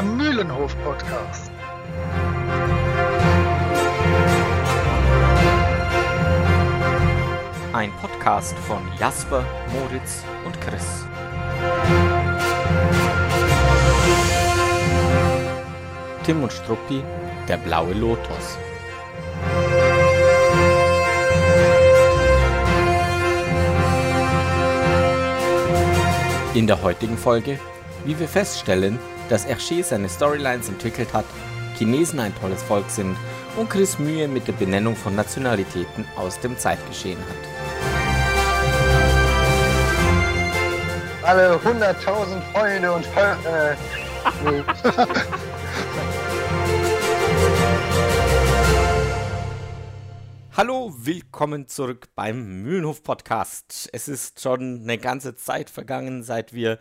der Mühlenhof-Podcast. Ein Podcast von Jasper, Moritz und Chris. Tim und Struppi, der blaue Lotus. In der heutigen Folge, wie wir feststellen, dass Hergé seine Storylines entwickelt hat, Chinesen ein tolles Volk sind und Chris Mühe mit der Benennung von Nationalitäten aus dem Zeitgeschehen hat. Alle 100.000 Freunde und äh, nee. Hallo, willkommen zurück beim Mühlenhof Podcast. Es ist schon eine ganze Zeit vergangen, seit wir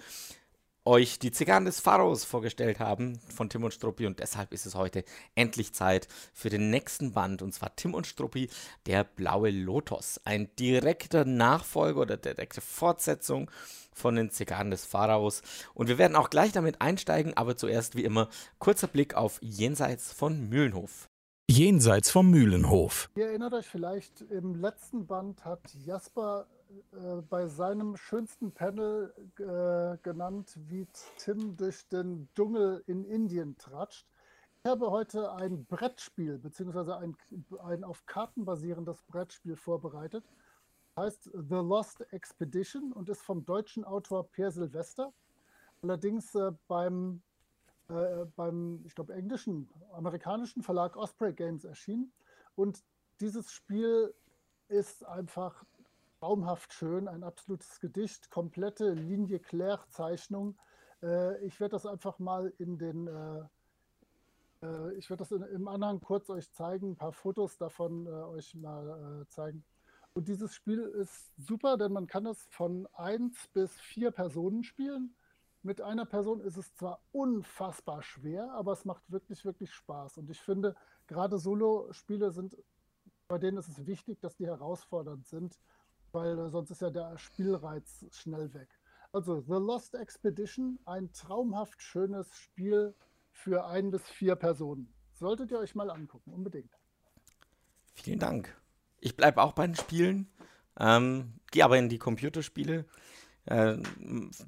euch die Zigarren des Pharaos vorgestellt haben von Tim und Struppi und deshalb ist es heute endlich Zeit für den nächsten Band und zwar Tim und Struppi, der blaue Lotus. Ein direkter Nachfolger oder direkte Fortsetzung von den Zigarren des Pharaos und wir werden auch gleich damit einsteigen, aber zuerst wie immer kurzer Blick auf Jenseits von Mühlenhof. Jenseits vom Mühlenhof. Ihr erinnert euch vielleicht, im letzten Band hat Jasper äh, bei seinem schönsten Panel äh, genannt, wie Tim durch den Dschungel in Indien tratscht. Ich habe heute ein Brettspiel, beziehungsweise ein, ein auf Karten basierendes Brettspiel vorbereitet. Heißt The Lost Expedition und ist vom deutschen Autor Per Silvester. Allerdings äh, beim äh, beim, ich glaube, englischen, amerikanischen Verlag Osprey Games erschienen. Und dieses Spiel ist einfach traumhaft schön, ein absolutes Gedicht, komplette Linie Claire Zeichnung. Äh, ich werde das einfach mal in den, äh, äh ich werde das in, im Anhang kurz euch zeigen, ein paar Fotos davon äh, euch mal äh, zeigen. Und dieses Spiel ist super, denn man kann es von 1 bis 4 Personen spielen. Mit einer Person ist es zwar unfassbar schwer, aber es macht wirklich, wirklich Spaß. Und ich finde, gerade Solo-Spiele sind, bei denen ist es wichtig, dass die herausfordernd sind, weil sonst ist ja der Spielreiz schnell weg. Also The Lost Expedition, ein traumhaft schönes Spiel für ein bis vier Personen. Solltet ihr euch mal angucken, unbedingt. Vielen Dank. Ich bleibe auch bei den Spielen, ähm, gehe aber in die Computerspiele. Äh,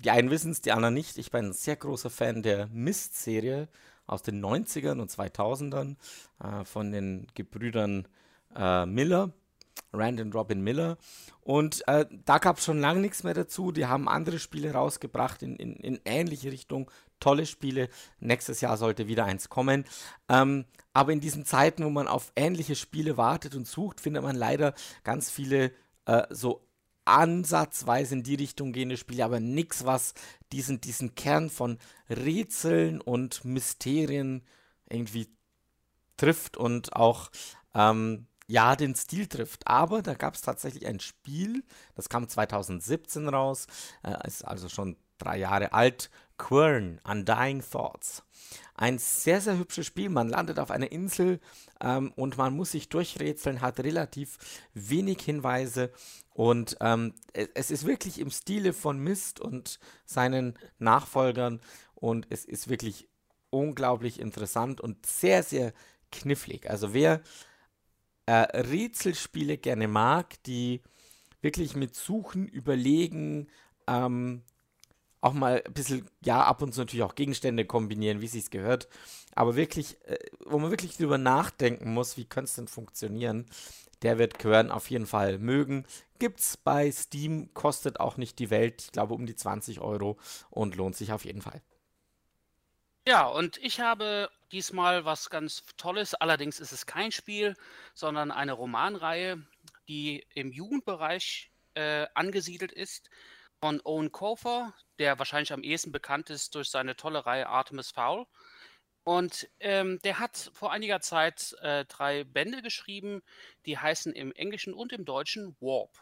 die einen wissen es, die anderen nicht. Ich bin ein sehr großer Fan der Mist-Serie aus den 90ern und 2000ern äh, von den Gebrüdern äh, Miller. Rand und Robin Miller. Und äh, da gab es schon lange nichts mehr dazu. Die haben andere Spiele rausgebracht in, in, in, ähnliche Richtung. Tolle Spiele. Nächstes Jahr sollte wieder eins kommen. Ähm, aber in diesen Zeiten, wo man auf ähnliche Spiele wartet und sucht, findet man leider ganz viele äh, so ansatzweise in die Richtung gehende Spiele, aber nichts, was diesen, diesen Kern von Rätseln und Mysterien irgendwie trifft und auch ähm, ja den Stil trifft. Aber da gab es tatsächlich ein Spiel, das kam 2017 raus, äh, ist also schon drei Jahre alt, Quern, Undying Thoughts. Ein sehr, sehr hübsches Spiel. Man landet auf einer Insel ähm, und man muss sich durchrätseln, hat relativ wenig Hinweise und ähm, es ist wirklich im Stile von Mist und seinen Nachfolgern und es ist wirklich unglaublich interessant und sehr, sehr knifflig. Also wer äh, Rätselspiele gerne mag, die wirklich mit Suchen, Überlegen, ähm, auch mal ein bisschen, ja, ab und zu natürlich auch Gegenstände kombinieren, wie es sich gehört, aber wirklich, äh, wo man wirklich drüber nachdenken muss, wie könnte es denn funktionieren, der wird Quern auf jeden Fall mögen. Gibt's bei Steam, kostet auch nicht die Welt, ich glaube um die 20 Euro und lohnt sich auf jeden Fall. Ja, und ich habe diesmal was ganz Tolles. Allerdings ist es kein Spiel, sondern eine Romanreihe, die im Jugendbereich äh, angesiedelt ist von Owen Kofer, der wahrscheinlich am ehesten bekannt ist durch seine tolle Reihe Artemis Fowl. Und ähm, der hat vor einiger Zeit äh, drei Bände geschrieben, die heißen im Englischen und im Deutschen Warp.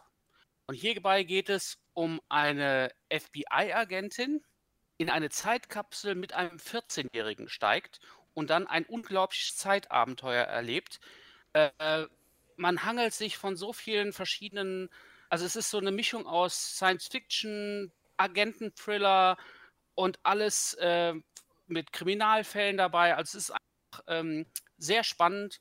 Und hierbei geht es um eine FBI-Agentin, in eine Zeitkapsel mit einem 14-Jährigen steigt und dann ein unglaubliches Zeitabenteuer erlebt. Äh, äh, man hangelt sich von so vielen verschiedenen also es ist so eine Mischung aus Science Fiction, Agenten-Thriller und alles, äh, mit Kriminalfällen dabei. Also es ist einfach ähm, sehr spannend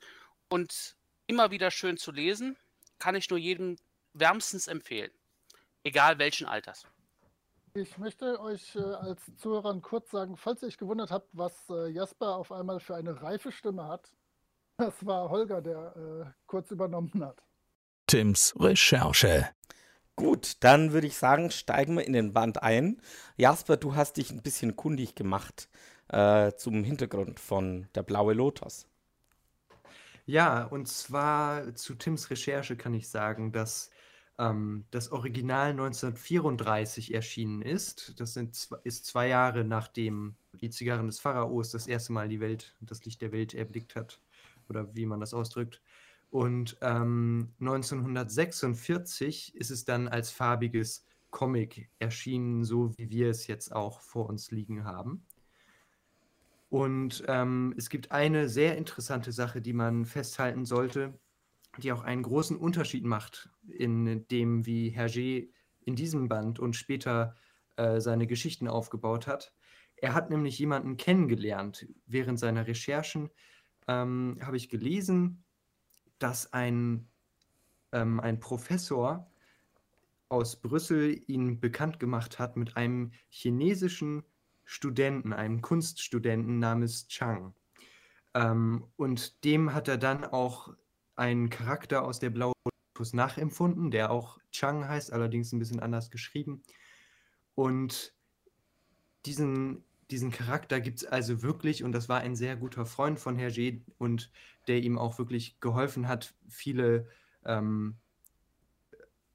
und immer wieder schön zu lesen. Kann ich nur jedem wärmstens empfehlen. Egal welchen Alters. Ich möchte euch äh, als Zuhörern kurz sagen, falls ihr euch gewundert habt, was äh, Jasper auf einmal für eine reife Stimme hat, das war Holger, der äh, kurz übernommen hat. Tims Recherche. Gut, dann würde ich sagen, steigen wir in den Band ein. Jasper, du hast dich ein bisschen kundig gemacht äh, zum Hintergrund von der Blaue Lotus. Ja, und zwar zu Tims Recherche kann ich sagen, dass ähm, das Original 1934 erschienen ist. Das sind, ist zwei Jahre nachdem die Zigarren des Pharaos das erste Mal die Welt, das Licht der Welt erblickt hat. Oder wie man das ausdrückt. Und ähm, 1946 ist es dann als farbiges Comic erschienen, so wie wir es jetzt auch vor uns liegen haben. Und ähm, es gibt eine sehr interessante Sache, die man festhalten sollte, die auch einen großen Unterschied macht in dem, wie Hergé in diesem Band und später äh, seine Geschichten aufgebaut hat. Er hat nämlich jemanden kennengelernt. Während seiner Recherchen ähm, habe ich gelesen, dass ein, ähm, ein Professor aus Brüssel ihn bekannt gemacht hat mit einem chinesischen Studenten, einem Kunststudenten namens Chang. Ähm, und dem hat er dann auch einen Charakter aus der Blaue Lotus nachempfunden, der auch Chang heißt, allerdings ein bisschen anders geschrieben. Und diesen, diesen Charakter gibt es also wirklich und das war ein sehr guter Freund von Hergé und der ihm auch wirklich geholfen hat, viele ähm,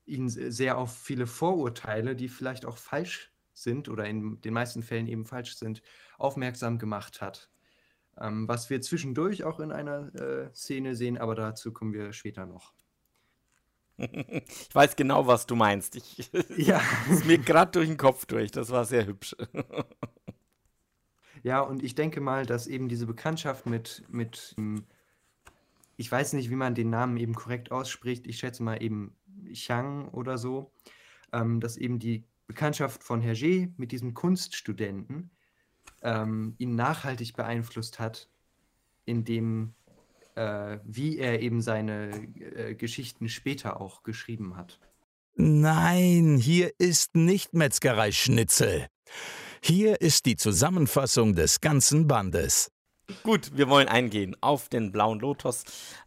ihn sehr auf viele Vorurteile, die vielleicht auch falsch sind oder in den meisten Fällen eben falsch sind, aufmerksam gemacht hat. Ähm, was wir zwischendurch auch in einer äh, Szene sehen, aber dazu kommen wir später noch. Ich weiß genau, was du meinst. Ich, ja. ist mir gerade durch den Kopf durch. Das war sehr hübsch. Ja, und ich denke mal, dass eben diese Bekanntschaft mit, mit ich weiß nicht, wie man den Namen eben korrekt ausspricht, ich schätze mal eben Chang oder so, ähm, dass eben die Bekanntschaft von Hergé mit diesem Kunststudenten ähm, ihn nachhaltig beeinflusst hat, in dem, äh, wie er eben seine äh, Geschichten später auch geschrieben hat. Nein, hier ist nicht Metzgerei Schnitzel. Hier ist die Zusammenfassung des ganzen Bandes. Gut, wir wollen eingehen auf den blauen Lotus.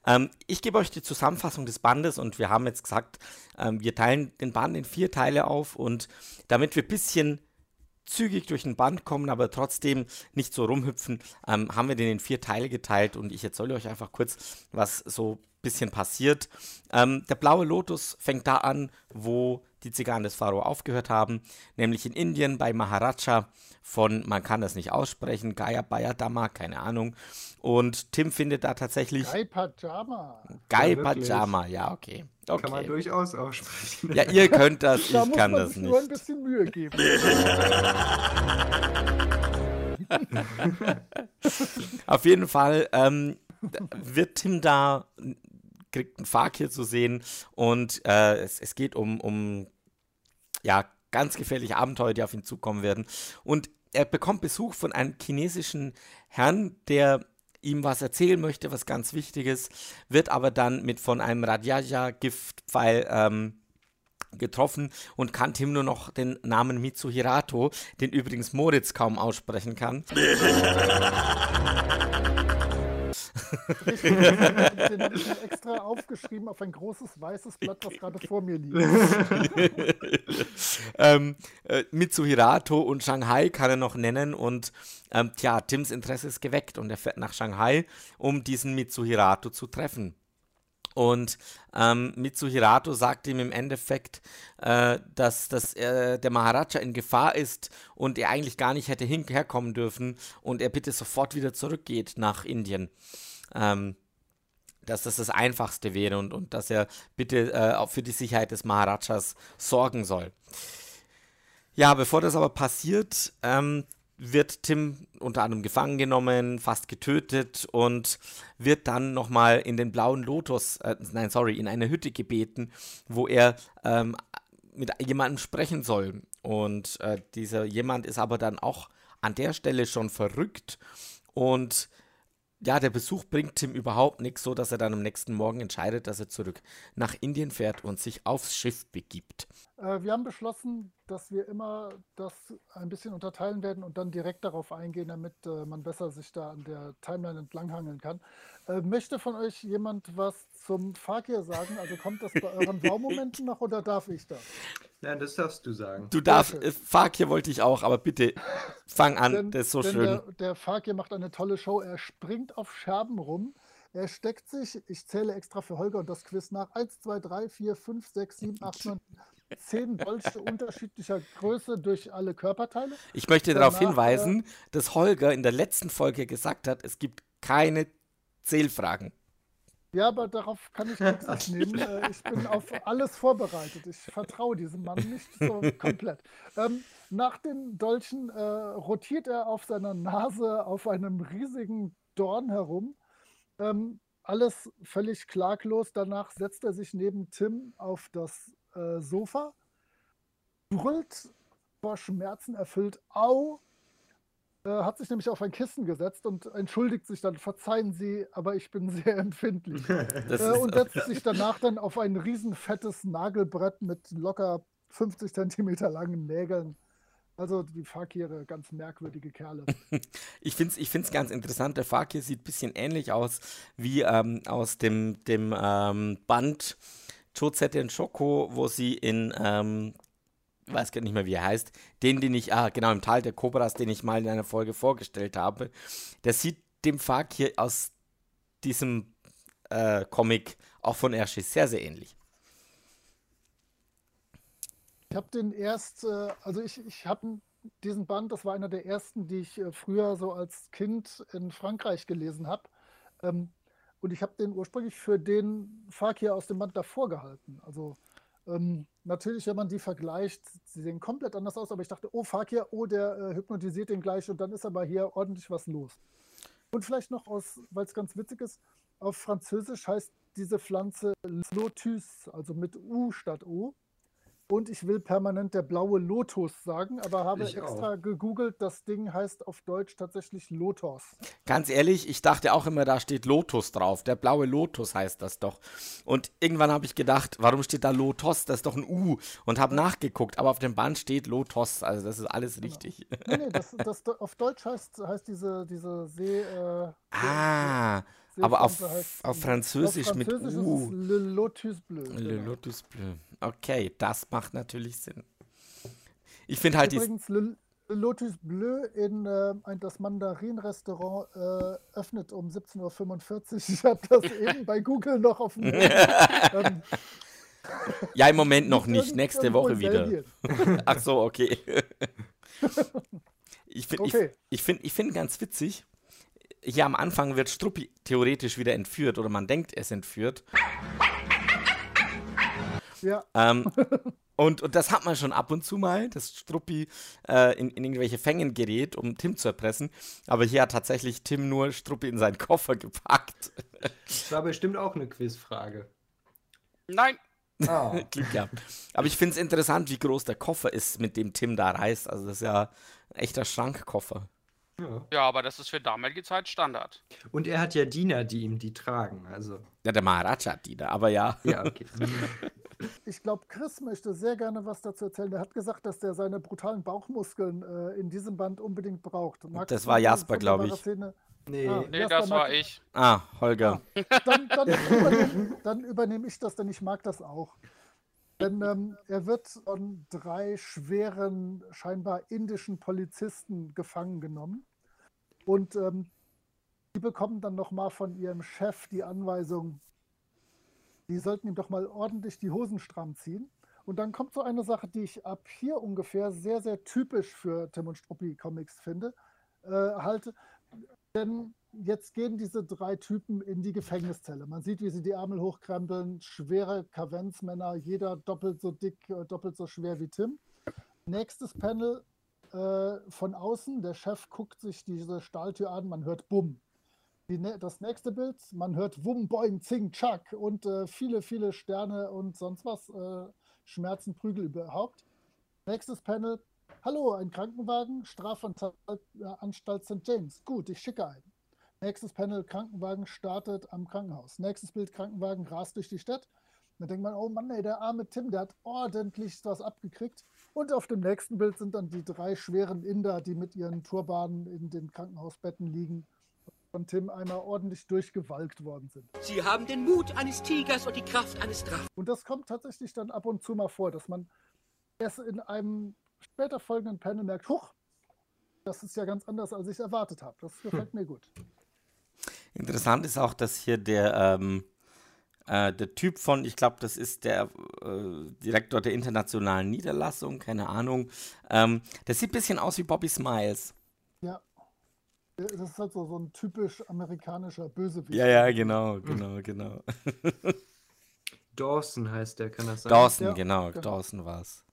Ähm, ich gebe euch die Zusammenfassung des Bandes und wir haben jetzt gesagt, ähm, wir teilen den Band in vier Teile auf und damit wir ein bisschen zügig durch den Band kommen, aber trotzdem nicht so rumhüpfen, ähm, haben wir den in vier Teile geteilt und ich erzähle euch einfach kurz, was so bisschen passiert. Ähm, der blaue Lotus fängt da an, wo die Zigarren des Pharao aufgehört haben, nämlich in Indien bei Maharaja von, man kann das nicht aussprechen, Gaya Bayadama, keine Ahnung. Und Tim findet da tatsächlich. Gai Pajama. Gai ja, Pajama, ja, okay. okay. Kann man durchaus aussprechen. Ja, ihr könnt das, ich da kann das sich nicht. nur ein bisschen Mühe geben. Auf jeden Fall ähm, wird Tim da kriegt einen Fakir zu sehen und äh, es, es geht um, um ja, ganz gefährliche Abenteuer, die auf ihn zukommen werden. Und er bekommt Besuch von einem chinesischen Herrn, der ihm was erzählen möchte, was ganz Wichtiges, wird aber dann mit von einem Radjaja-Giftpfeil ähm, getroffen und kannte ihm nur noch den Namen Mitsuhirato, den übrigens Moritz kaum aussprechen kann. den habe ich extra aufgeschrieben auf ein großes weißes Blatt, was gerade vor mir liegt. ähm, äh, Mitsuhirato und Shanghai kann er noch nennen und ähm, tja, Tims Interesse ist geweckt und er fährt nach Shanghai, um diesen Mitsuhirato zu treffen. Und ähm, Mitsuhirato sagt ihm im Endeffekt, äh, dass, dass äh, der Maharaja in Gefahr ist und er eigentlich gar nicht hätte herkommen dürfen und er bitte sofort wieder zurückgeht nach Indien ähm, dass das das Einfachste wäre und, und dass er bitte äh, auch für die Sicherheit des Maharajas sorgen soll. Ja, bevor das aber passiert, ähm, wird Tim unter anderem gefangen genommen, fast getötet und wird dann nochmal in den blauen Lotus, äh, nein, sorry, in eine Hütte gebeten, wo er ähm, mit jemandem sprechen soll. Und äh, dieser jemand ist aber dann auch an der Stelle schon verrückt und ja, der Besuch bringt Tim überhaupt nichts, so dass er dann am nächsten Morgen entscheidet, dass er zurück nach Indien fährt und sich aufs Schiff begibt. Äh, wir haben beschlossen, dass wir immer das ein bisschen unterteilen werden und dann direkt darauf eingehen, damit äh, man besser sich da an der Timeline entlanghangeln kann. Äh, möchte von euch jemand was zum Fakir sagen? Also kommt das bei euren Baumomenten noch oder darf ich das? Ja, das darfst du sagen. Du darfst, äh, Fakir wollte ich auch, aber bitte fang an, Denn, das ist so schön. Der, der Fakir macht eine tolle Show. Er springt auf Scherben rum. Er steckt sich, ich zähle extra für Holger und das Quiz nach, 1, 2, 3, 4, 5, 6, 7, 8, 9, 10 Dolche unterschiedlicher Größe durch alle Körperteile. Ich möchte darauf Danach, hinweisen, dass Holger in der letzten Folge gesagt hat, es gibt keine Zählfragen. Ja, aber darauf kann ich Rücksicht nehmen. Äh, Ich bin auf alles vorbereitet. Ich vertraue diesem Mann nicht so komplett. Ähm, nach den Dolchen äh, rotiert er auf seiner Nase auf einem riesigen Dorn herum. Ähm, alles völlig klaglos. Danach setzt er sich neben Tim auf das äh, Sofa, brüllt vor Schmerzen erfüllt Au, hat sich nämlich auf ein Kissen gesetzt und entschuldigt sich dann, verzeihen Sie, aber ich bin sehr empfindlich. Äh, und setzt sich danach dann auf ein riesen fettes Nagelbrett mit locker 50 Zentimeter langen Nägeln. Also die Fakire, ganz merkwürdige Kerle. ich finde es ich find's ganz interessant. Der Fakir sieht ein bisschen ähnlich aus wie ähm, aus dem, dem ähm, Band Chozette und Schoko, wo sie in, ähm, weiß gar nicht mehr, wie er heißt, den, den ich, ah, genau, im Tal der Kobras, den ich mal in einer Folge vorgestellt habe. Der sieht dem Fakir aus diesem äh, Comic auch von Hershey sehr, sehr ähnlich. Ich habe den erst, äh, also ich, ich habe diesen Band, das war einer der ersten, die ich äh, früher so als Kind in Frankreich gelesen habe. Ähm, und ich habe den ursprünglich für den Fakir aus dem Band davor gehalten. Also ähm, natürlich, wenn man die vergleicht, sie sehen komplett anders aus, aber ich dachte, oh, Fakir, oh, der äh, hypnotisiert den gleich und dann ist aber hier ordentlich was los. Und vielleicht noch aus, weil es ganz witzig ist, auf Französisch heißt diese Pflanze Lotus, also mit U statt O. Und ich will permanent der blaue Lotus sagen, aber habe Ich extra gegoogelt, das Ding heißt auf Deutsch tatsächlich Lotos. Ganz ehrlich, ich dachte auch immer, da steht Lotus drauf. Der blaue Lotus heißt das doch. Und irgendwann habe ich gedacht, warum steht da Lotos? Das ist doch ein U. Und habe nachgeguckt, aber auf dem Band steht Lotos. Also das ist alles richtig. Nee, nee, das, das, auf Deutsch heißt, heißt diese, diese See. Äh, Ah, aber auf, auf Französisch mit Französisch ist U. Le Lotus Bleu. Le genau. Lotus Bleu. Okay, das macht natürlich Sinn. Ich finde halt die. Übrigens, Le, Le Lotus Bleu in äh, ein, das Mandarin-Restaurant äh, öffnet um 17.45 Uhr. Ich habe das eben bei Google noch auf dem ähm, Ja, im Moment noch nicht. Nächste Woche wieder. Ach so, okay. Ich finde Okay. ich, ich find, ich find ganz witzig, hier am Anfang wird Struppi theoretisch wieder entführt oder man denkt, er ist entführt. Ja, Ähm, und, und das hat man schon ab und zu mal, dass Struppi äh, in, in irgendwelche Fängen gerät, um Tim zu erpressen. Aber hier hat tatsächlich Tim nur Struppi in seinen Koffer gepackt. Das war bestimmt auch eine Quizfrage. Nein, Ah. Glück gehabt. Aber ich finde es interessant, wie groß der Koffer ist, mit dem Tim da reist. Also das ist ja ein echter Schrankkoffer. Ja. ja, aber das ist für damalige Zeit Standard. Und er hat ja Diener, die ihm die tragen. Also, Ja, der Maharaja hat die da, aber ja. ja, okay. ich glaube, Chris möchte sehr gerne was dazu erzählen. Der hat gesagt, dass der seine brutalen Bauchmuskeln äh, in diesem Band unbedingt braucht. Magst Das war Jasper, glaub wunderbare ich. Szene? Nee, Ah. Nee, Jasper das war ich. Ah, Holger. Dann, dann, übernehme, dann übernehme ich das, denn ich mag das auch. Denn ähm, er wird von drei schweren, scheinbar indischen Polizisten gefangen genommen. Und ähm, die bekommen dann nochmal von ihrem Chef die Anweisung, die sollten ihm doch mal ordentlich die Hosen stramm ziehen. Und dann kommt so eine Sache, die ich ab hier ungefähr sehr, sehr typisch für Tim und Struppi Comics finde, äh, halte. Denn jetzt gehen diese drei Typen in die Gefängniszelle. Man sieht, wie sie die Ärmel hochkrempeln, schwere Kavenzmänner, jeder doppelt so dick, äh, doppelt so schwer wie Tim. Nächstes Panel äh, von außen, der Chef guckt sich diese Stahltür an, man hört Bumm. Die, das nächste Bild, man hört Wum, Boing, Zing, Chuck und äh, viele, viele Sterne und sonst was, äh, Schmerzen, Prügel überhaupt. Nächstes Panel, hallo, ein Krankenwagen, Strafanstalt St. James. Gut, ich schicke einen. Nächstes Panel, Krankenwagen startet am Krankenhaus. Nächstes Bild, Krankenwagen rast durch die Stadt. Dann denkt man, oh Mann, ey, der arme Tim, der hat ordentlich was abgekriegt. Und auf dem nächsten Bild sind dann die drei schweren Inder, die mit ihren Turbanen in den Krankenhausbetten liegen von Tim einmal ordentlich durchgewalkt worden sind. Sie haben den Mut eines Tigers und die Kraft eines Drachen. Und das kommt tatsächlich dann ab und zu mal vor, dass man erst in einem später folgenden Panel merkt, huch, das ist ja ganz anders, als ich erwartet habe. Das gefällt hm. mir gut. Interessant ist auch, dass hier der, ähm, äh, der Typ von, ich glaube, das ist der äh, Direktor der internationalen Niederlassung, keine Ahnung, ähm, der sieht ein bisschen aus wie Bobby Smiles. Ja. Das ist halt so, so ein typisch amerikanischer Bösewicht. Ja, ja, genau, genau, genau. Dawson heißt der, kann das sein? Dawson, ja, genau, genau, Dawson war es.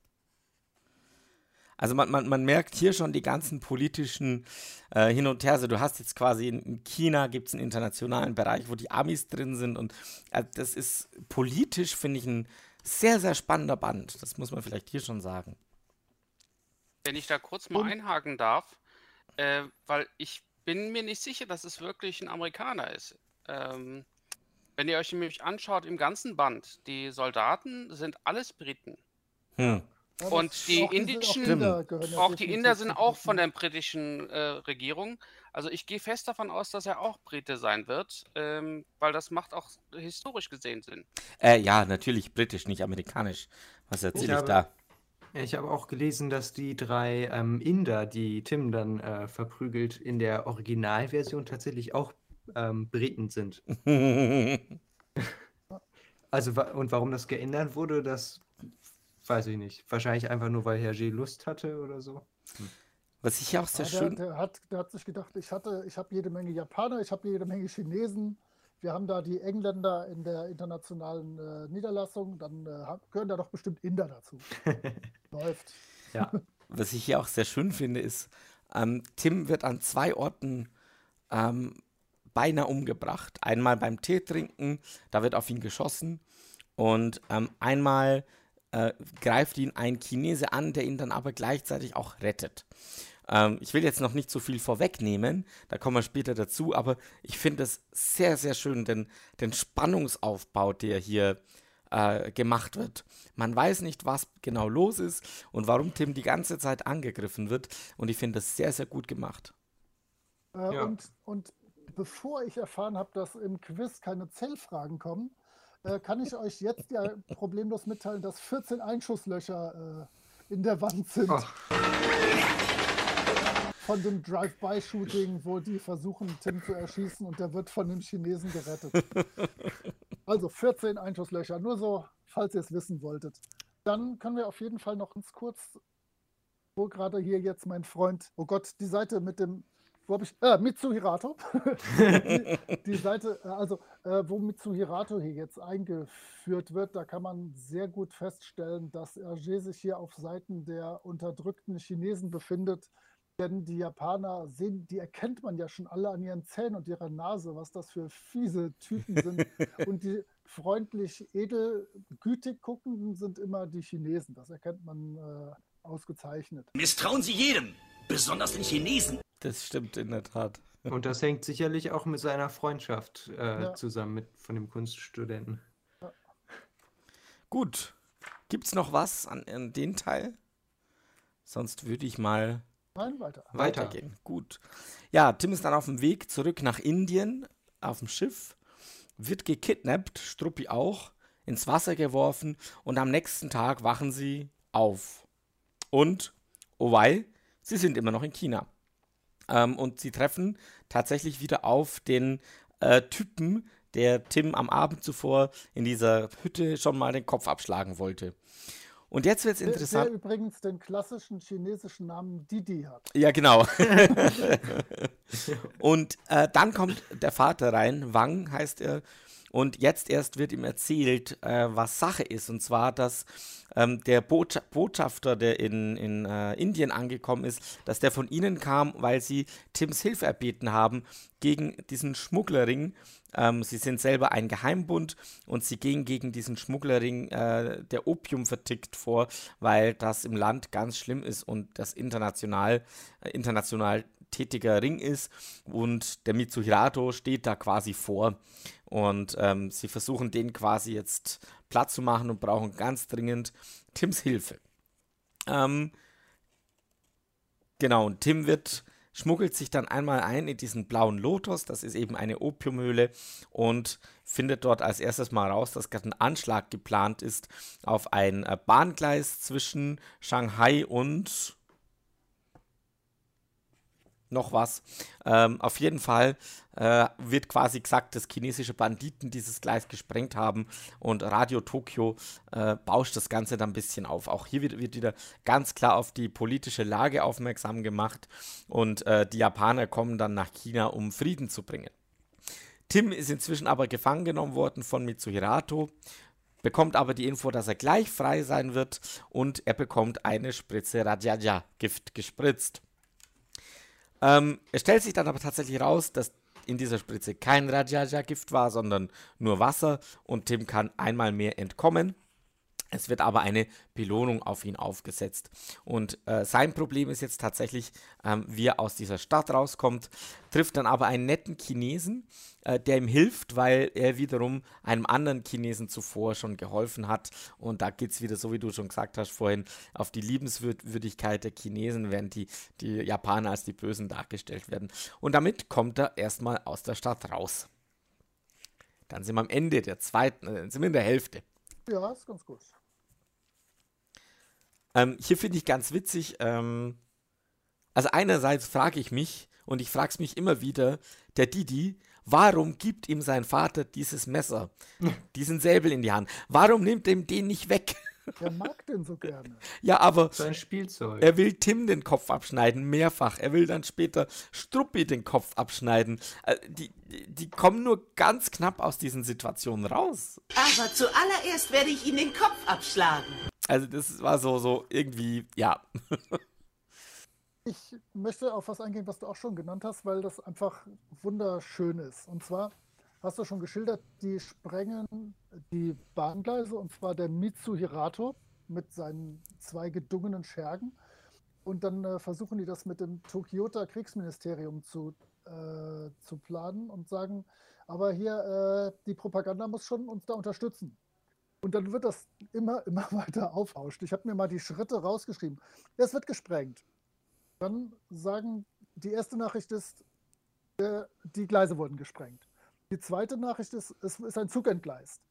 Also man, man, man merkt hier schon die ganzen politischen äh, Hin und Her. Also du hast jetzt quasi in China gibt es einen internationalen Bereich, wo die Amis drin sind und äh, das ist politisch, finde ich, ein sehr, sehr spannender Band. Das muss man vielleicht hier schon sagen. Wenn ich da kurz mal einhaken darf, äh, weil ich bin mir nicht sicher, dass es wirklich ein Amerikaner ist. Ähm, wenn ihr euch nämlich anschaut im ganzen Band, die Soldaten sind alles Briten. Hm. Und die indischen, Inder auch die Inder sind auch von der britischen äh, Regierung. Also ich gehe fest davon aus, dass er auch Brite sein wird, ähm, weil das macht auch historisch gesehen Sinn. Äh, ja, natürlich britisch, nicht amerikanisch. Was erzähle ich, ich da? Ich habe auch gelesen, dass die drei ähm, Inder, die Tim dann äh, verprügelt, in der Originalversion tatsächlich auch ähm, Briten sind. also, und warum das geändert wurde, das weiß ich nicht. Wahrscheinlich einfach nur, weil Hergé Lust hatte oder so. Hm. Was ich auch sehr ja, schön. Der, der, hat, der hat sich gedacht, ich hatte, ich habe jede Menge Japaner, ich habe jede Menge Chinesen. Wir haben da die Engländer in der internationalen äh, Niederlassung, dann äh, gehören da doch bestimmt Inder dazu. Läuft. Ja. Was ich hier auch sehr schön finde, ist, ähm, Tim wird an zwei Orten ähm, beinahe umgebracht. Einmal beim Tee trinken, da wird auf ihn geschossen. Und ähm, einmal äh, greift ihn ein Chinese an, der ihn dann aber gleichzeitig auch rettet. Ähm, ich will jetzt noch nicht so viel vorwegnehmen, da kommen wir später dazu, aber ich finde es sehr, sehr schön, den, den Spannungsaufbau, der hier äh, gemacht wird. Man weiß nicht, was genau los ist und warum Tim die ganze Zeit angegriffen wird und ich finde das sehr, sehr gut gemacht. Äh, ja. und, und bevor ich erfahren habe, dass im Quiz keine Zellfragen kommen, äh, kann ich euch jetzt ja problemlos mitteilen, dass 14 Einschusslöcher äh, in der Wand sind. Oh von dem Drive-by-Shooting, wo die versuchen, Tim zu erschießen und der wird von dem Chinesen gerettet. Also 14 Einschusslöcher, nur so, falls ihr es wissen wolltet. Dann können wir auf jeden Fall noch ganz kurz, wo gerade hier jetzt mein Freund, oh Gott, die Seite mit dem, wo habe ich, äh, Mitsuhirato. die, die, Seite, äh, also äh, wo Mitsuhirato hier jetzt eingeführt wird, da kann man sehr gut feststellen, dass Hergé sich hier auf Seiten der unterdrückten Chinesen befindet denn die Japaner sehen, die erkennt man ja schon alle an ihren Zähnen und ihrer Nase, was das für fiese Typen sind. und die freundlich, edel, gütig guckenden sind immer die Chinesen. Das erkennt man äh, ausgezeichnet. Misstrauen Sie jedem, besonders den Chinesen. Das stimmt in der Tat. Und das hängt sicherlich auch mit seiner Freundschaft äh, ja. zusammen mit von dem Kunststudenten. Ja. Gut. Gibt es noch was an, an den Teil? Sonst würde ich mal Nein, weiter. Weitergehen. Gut. Ja, Tim ist dann auf dem Weg zurück nach Indien auf dem Schiff, wird gekidnappt, Struppi auch, ins Wasser geworfen und am nächsten Tag wachen sie auf. Und, oh wei, sie sind immer noch in China. Ähm, und sie treffen tatsächlich wieder auf den äh, Typen, der Tim am Abend zuvor in dieser Hütte schon mal den Kopf abschlagen wollte. Und jetzt wird es interessant. Der übrigens den klassischen chinesischen Namen Didi hat. Ja, genau. und äh, dann kommt der Vater rein, Wang heißt er, Und jetzt erst wird ihm erzählt, äh, was Sache ist. Und zwar, dass ähm, der Bot Botschafter, der in, in äh, Indien angekommen ist, dass der von ihnen kam, weil sie Tims Hilfe erbeten haben gegen diesen Schmugglerring. Ähm, sie sind selber ein Geheimbund und sie gehen gegen diesen Schmugglerring, äh, der Opium vertickt, vor, weil das im Land ganz schlimm ist und das international, äh, international tätiger Ring ist und der Mitsuhirato steht da quasi vor und ähm, sie versuchen den quasi jetzt platt zu machen und brauchen ganz dringend Tims Hilfe. Ähm, genau, und Tim wird schmuggelt sich dann einmal ein in diesen blauen Lotus, das ist eben eine Opiumhöhle und findet dort als erstes mal raus, dass gerade ein Anschlag geplant ist auf ein äh, Bahngleis zwischen Shanghai und noch was. Ähm, auf jeden Fall äh, wird quasi gesagt, dass chinesische Banditen dieses Gleis gesprengt haben und Radio Tokio äh, bauscht das Ganze dann ein bisschen auf. Auch hier wird, wird wieder ganz klar auf die politische Lage aufmerksam gemacht und äh, die Japaner kommen dann nach China, um Frieden zu bringen. Tim ist inzwischen aber gefangen genommen worden von Mitsuhirato, bekommt aber die Info, dass er gleich frei sein wird und er bekommt eine Spritze Rajaja-Gift gespritzt. Ähm, es stellt sich dann aber tatsächlich raus, dass in dieser Spritze kein Rajaja-Gift war, sondern nur Wasser und Tim kann einmal mehr entkommen. Es wird aber eine Belohnung auf ihn aufgesetzt. Und äh, sein Problem ist jetzt tatsächlich, ähm, wie er aus dieser Stadt rauskommt, trifft dann aber einen netten Chinesen, äh, der ihm hilft, weil er wiederum einem anderen Chinesen zuvor schon geholfen hat. Und da geht es wieder, so wie du schon gesagt hast vorhin, auf die Liebenswürdigkeit der Chinesen, während die, die Japaner als die Bösen dargestellt werden. Und damit kommt er erstmal aus der Stadt raus. Dann sind wir am Ende der zweiten, äh, sind wir in der Hälfte. Ja, ist ganz gut. Ähm, hier finde ich ganz witzig, ähm, also einerseits frage ich mich, und ich frage es mich immer wieder, der Didi, warum gibt ihm sein Vater dieses Messer, diesen Säbel in die Hand? Warum nimmt er ihm den nicht weg? Er mag den so gerne. Ja, aber Sein Spielzeug. er will Tim den Kopf abschneiden, mehrfach. Er will dann später Struppi den Kopf abschneiden. Äh, die, die, die kommen nur ganz knapp aus diesen Situationen raus. Aber zuallererst werde ich Ihnen den Kopf abschlagen. Also das war so, so irgendwie, ja. Ich möchte auf was eingehen, was du auch schon genannt hast, weil das einfach wunderschön ist. Und zwar hast du schon geschildert, die sprengen die Bahngleise, und zwar der Mitsuhirato mit seinen zwei gedungenen Schergen. Und dann äh, versuchen die das mit dem Tokyota Kriegsministerium zu, äh, zu planen und sagen, aber hier, äh, die Propaganda muss schon uns da unterstützen. Und dann wird das immer, immer weiter aufhauscht. Ich habe mir mal die Schritte rausgeschrieben. Es wird gesprengt. Dann sagen, die erste Nachricht ist, äh, die Gleise wurden gesprengt. Die zweite Nachricht ist, es ist ein Zug entgleist.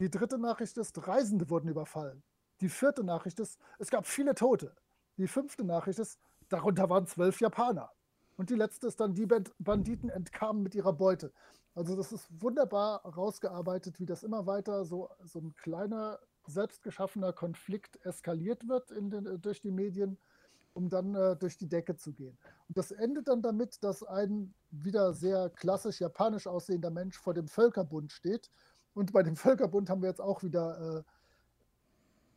Die dritte Nachricht ist, Reisende wurden überfallen. Die vierte Nachricht ist, es gab viele Tote. Die fünfte Nachricht ist, darunter waren zwölf Japaner. Und die letzte ist dann, die Band- Banditen entkamen mit ihrer Beute. Also das ist wunderbar rausgearbeitet, wie das immer weiter so, so ein kleiner, selbstgeschaffener Konflikt eskaliert wird den, durch die Medien, um dann äh, durch die Decke zu gehen. Und das endet dann damit, dass ein wieder sehr klassisch japanisch aussehender Mensch vor dem Völkerbund steht. Und bei dem Völkerbund haben wir jetzt auch wieder äh,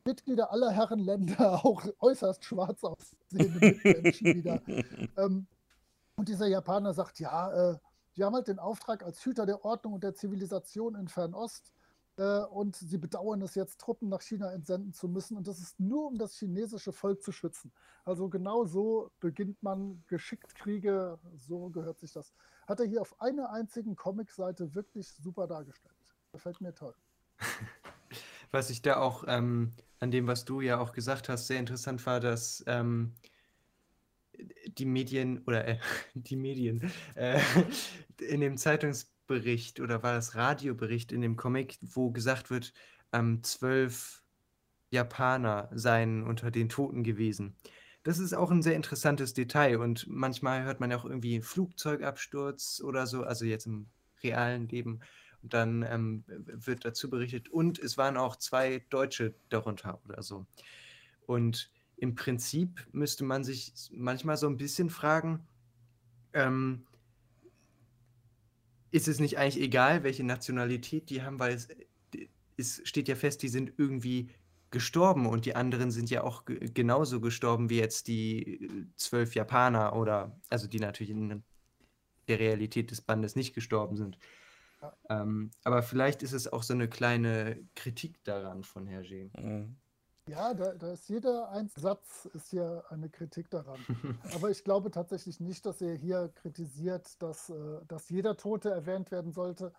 Mitglieder aller Herren Länder, auch äußerst schwarz aussehende Mitmenschen wieder. Ähm, und dieser Japaner sagt, ja, äh, wir haben halt den Auftrag als Hüter der Ordnung und der Zivilisation in Fernost äh, und sie bedauern es jetzt, Truppen nach China entsenden zu müssen. Und das ist nur, um das chinesische Volk zu schützen. Also genau so beginnt man geschickt Kriege, so gehört sich das. Hat er hier auf einer einzigen Comicseite wirklich super dargestellt. Gefällt mir toll. Was ich da auch ähm, an dem, was du ja auch gesagt hast, sehr interessant war, dass ähm, die Medien oder äh, die Medien äh, in dem Zeitungsbericht oder war das Radiobericht in dem Comic, wo gesagt wird, ähm, zwölf Japaner seien unter den Toten gewesen. Das ist auch ein sehr interessantes Detail und manchmal hört man ja auch irgendwie Flugzeugabsturz oder so, also jetzt im realen Leben. Und dann ähm, wird dazu berichtet, und es waren auch zwei Deutsche darunter oder so. Und im Prinzip müsste man sich manchmal so ein bisschen fragen, ähm, ist es nicht eigentlich egal, welche Nationalität die haben, weil es, es steht ja fest, die sind irgendwie gestorben und die anderen sind ja auch genauso gestorben wie jetzt die äh, zwölf Japaner oder, also die natürlich in der Realität des Bandes nicht gestorben sind. Ähm, aber vielleicht ist es auch so eine kleine Kritik daran von Hergé. Mhm. Ja, da, da, ist jeder ein Satz ist ja eine Kritik daran. Aber ich glaube tatsächlich nicht, dass er hier kritisiert, dass, äh, dass jeder Tote erwähnt werden sollte,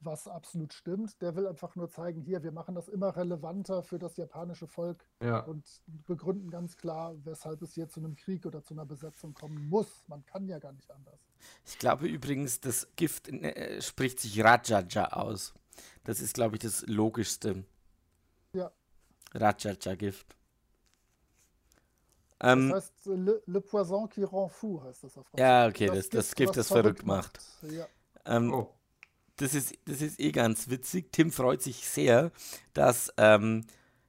was absolut stimmt. Der will einfach nur zeigen, hier, wir machen das immer relevanter für das japanische Volk ja. und begründen ganz klar, weshalb es hier zu einem Krieg oder zu einer Besetzung kommen muss. Man kann ja gar nicht anders. Ich glaube übrigens, das Gift äh, spricht sich Rajaja aus. Das ist, glaube ich, das Logischste. Rajaja-Gift. Ähm, das heißt, le, le, Poison qui rend fou heißt das auf Französisch. Ja, okay, das, das, das Gift, das verrückt macht. macht. Ja. Ähm, oh. das, ist, das ist eh ganz witzig. Tim freut sich sehr, dass ähm,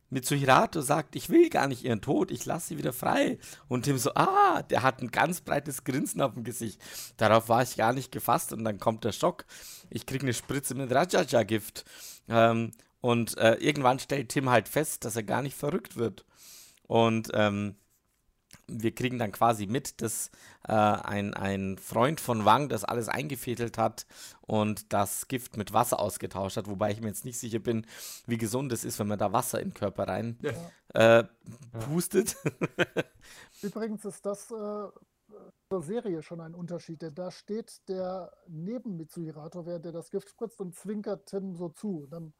Mitsuhirato sagt, ich will gar nicht ihren Tod, ich lasse sie wieder frei. Und Tim so, ah, der hat ein ganz breites Grinsen auf dem Gesicht. Darauf war ich gar nicht gefasst und dann kommt der Schock. Ich kriege eine Spritze mit Rajaja-Gift. Ähm, und äh, irgendwann stellt Tim halt fest, dass er gar nicht verrückt wird. Und ähm, wir kriegen dann quasi mit, dass äh, ein, ein Freund von Wang das alles eingefädelt hat und das Gift mit Wasser ausgetauscht hat, wobei ich mir jetzt nicht sicher bin, wie gesund es ist, wenn man da Wasser in den Körper rein ja. äh, pustet. Übrigens ist das äh, zur Serie schon ein Unterschied, denn da steht der neben Mitsuhirato, während er das Gift spritzt und zwinkert Tim so zu. Dann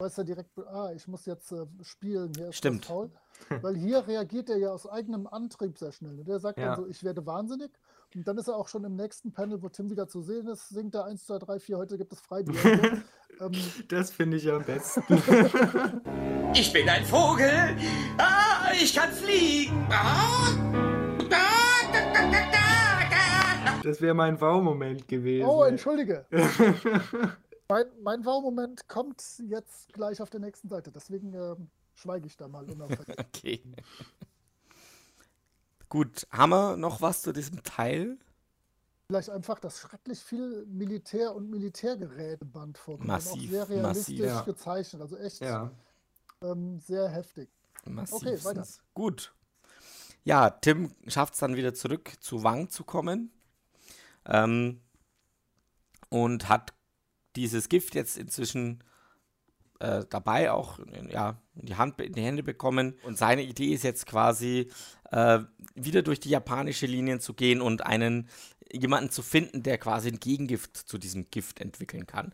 weiß er direkt, ah, ich muss jetzt äh, spielen, hier ist Stimmt. faul. Weil hier reagiert er ja aus eigenem Antrieb sehr schnell. Und er sagt ja. dann so, ich werde wahnsinnig. Und dann ist er auch schon im nächsten Panel, wo Tim wieder zu sehen ist, singt er 1, 2, 3, 4, heute gibt es Freibier. ähm, das finde ich am besten. ich bin ein Vogel, ah, ich kann fliegen. Ah, das wäre mein Wow-Moment gewesen. Oh, entschuldige. Mein, mein Wow-Moment kommt jetzt gleich auf der nächsten Seite, deswegen äh, schweige ich da mal okay. Gut, haben wir noch was zu diesem Teil? Vielleicht einfach, dass schrecklich viel Militär- und Militärgeräteband vorkommt. Massiv, auch sehr realistisch massiv, ja. gezeichnet, also echt ja. ähm, sehr heftig. Massiv. Okay, weiter. Gut. Ja, Tim schafft es dann wieder zurück zu Wang zu kommen. Ähm, und hat dieses Gift jetzt inzwischen äh, dabei auch ja, in, die Hand, in die Hände bekommen. Und seine Idee ist jetzt quasi, äh, wieder durch die japanische Linien zu gehen und einen jemanden zu finden, der quasi ein Gegengift zu diesem Gift entwickeln kann.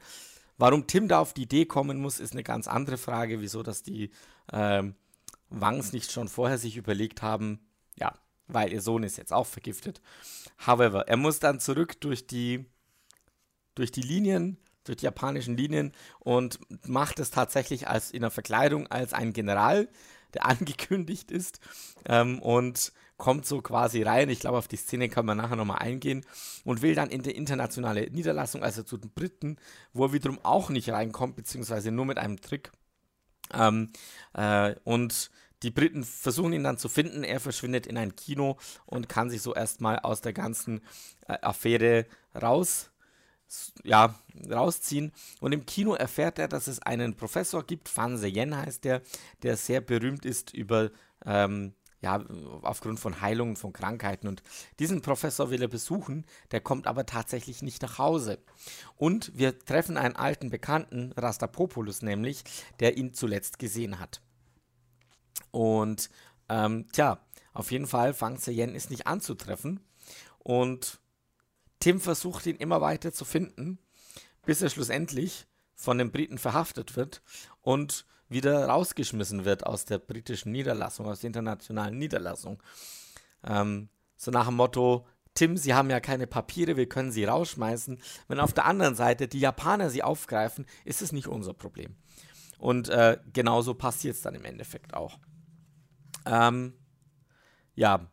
Warum Tim da auf die Idee kommen muss, ist eine ganz andere Frage. Wieso, dass die äh, Wangs nicht schon vorher sich überlegt haben, ja, weil ihr Sohn ist jetzt auch vergiftet. However, er muss dann zurück durch die, durch die Linien durch die japanischen Linien und macht es tatsächlich als in der Verkleidung als ein General, der angekündigt ist ähm, und kommt so quasi rein. Ich glaube, auf die Szene kann man nachher nochmal eingehen und will dann in die internationale Niederlassung, also zu den Briten, wo er wiederum auch nicht reinkommt, beziehungsweise nur mit einem Trick. Ähm, äh, und die Briten versuchen ihn dann zu finden. Er verschwindet in ein Kino und kann sich so erstmal aus der ganzen äh, Affäre raus ja, rausziehen. Und im Kino erfährt er, dass es einen Professor gibt, Fan Seyen heißt der, der sehr berühmt ist über, ähm, ja, aufgrund von Heilungen von Krankheiten. Und diesen Professor will er besuchen, der kommt aber tatsächlich nicht nach Hause. Und wir treffen einen alten Bekannten, Rastapopoulos nämlich, der ihn zuletzt gesehen hat. Und, ähm, tja, auf jeden Fall, Fang Seyen ist nicht anzutreffen. Und Tim versucht ihn immer weiter zu finden, bis er schlussendlich von den Briten verhaftet wird und wieder rausgeschmissen wird aus der britischen Niederlassung, aus der internationalen Niederlassung. Ähm, so nach dem Motto, Tim, Sie haben ja keine Papiere, wir können Sie rausschmeißen. Wenn auf der anderen Seite die Japaner Sie aufgreifen, ist es nicht unser Problem. Und äh, genauso passiert es dann im Endeffekt auch. Ähm, ja,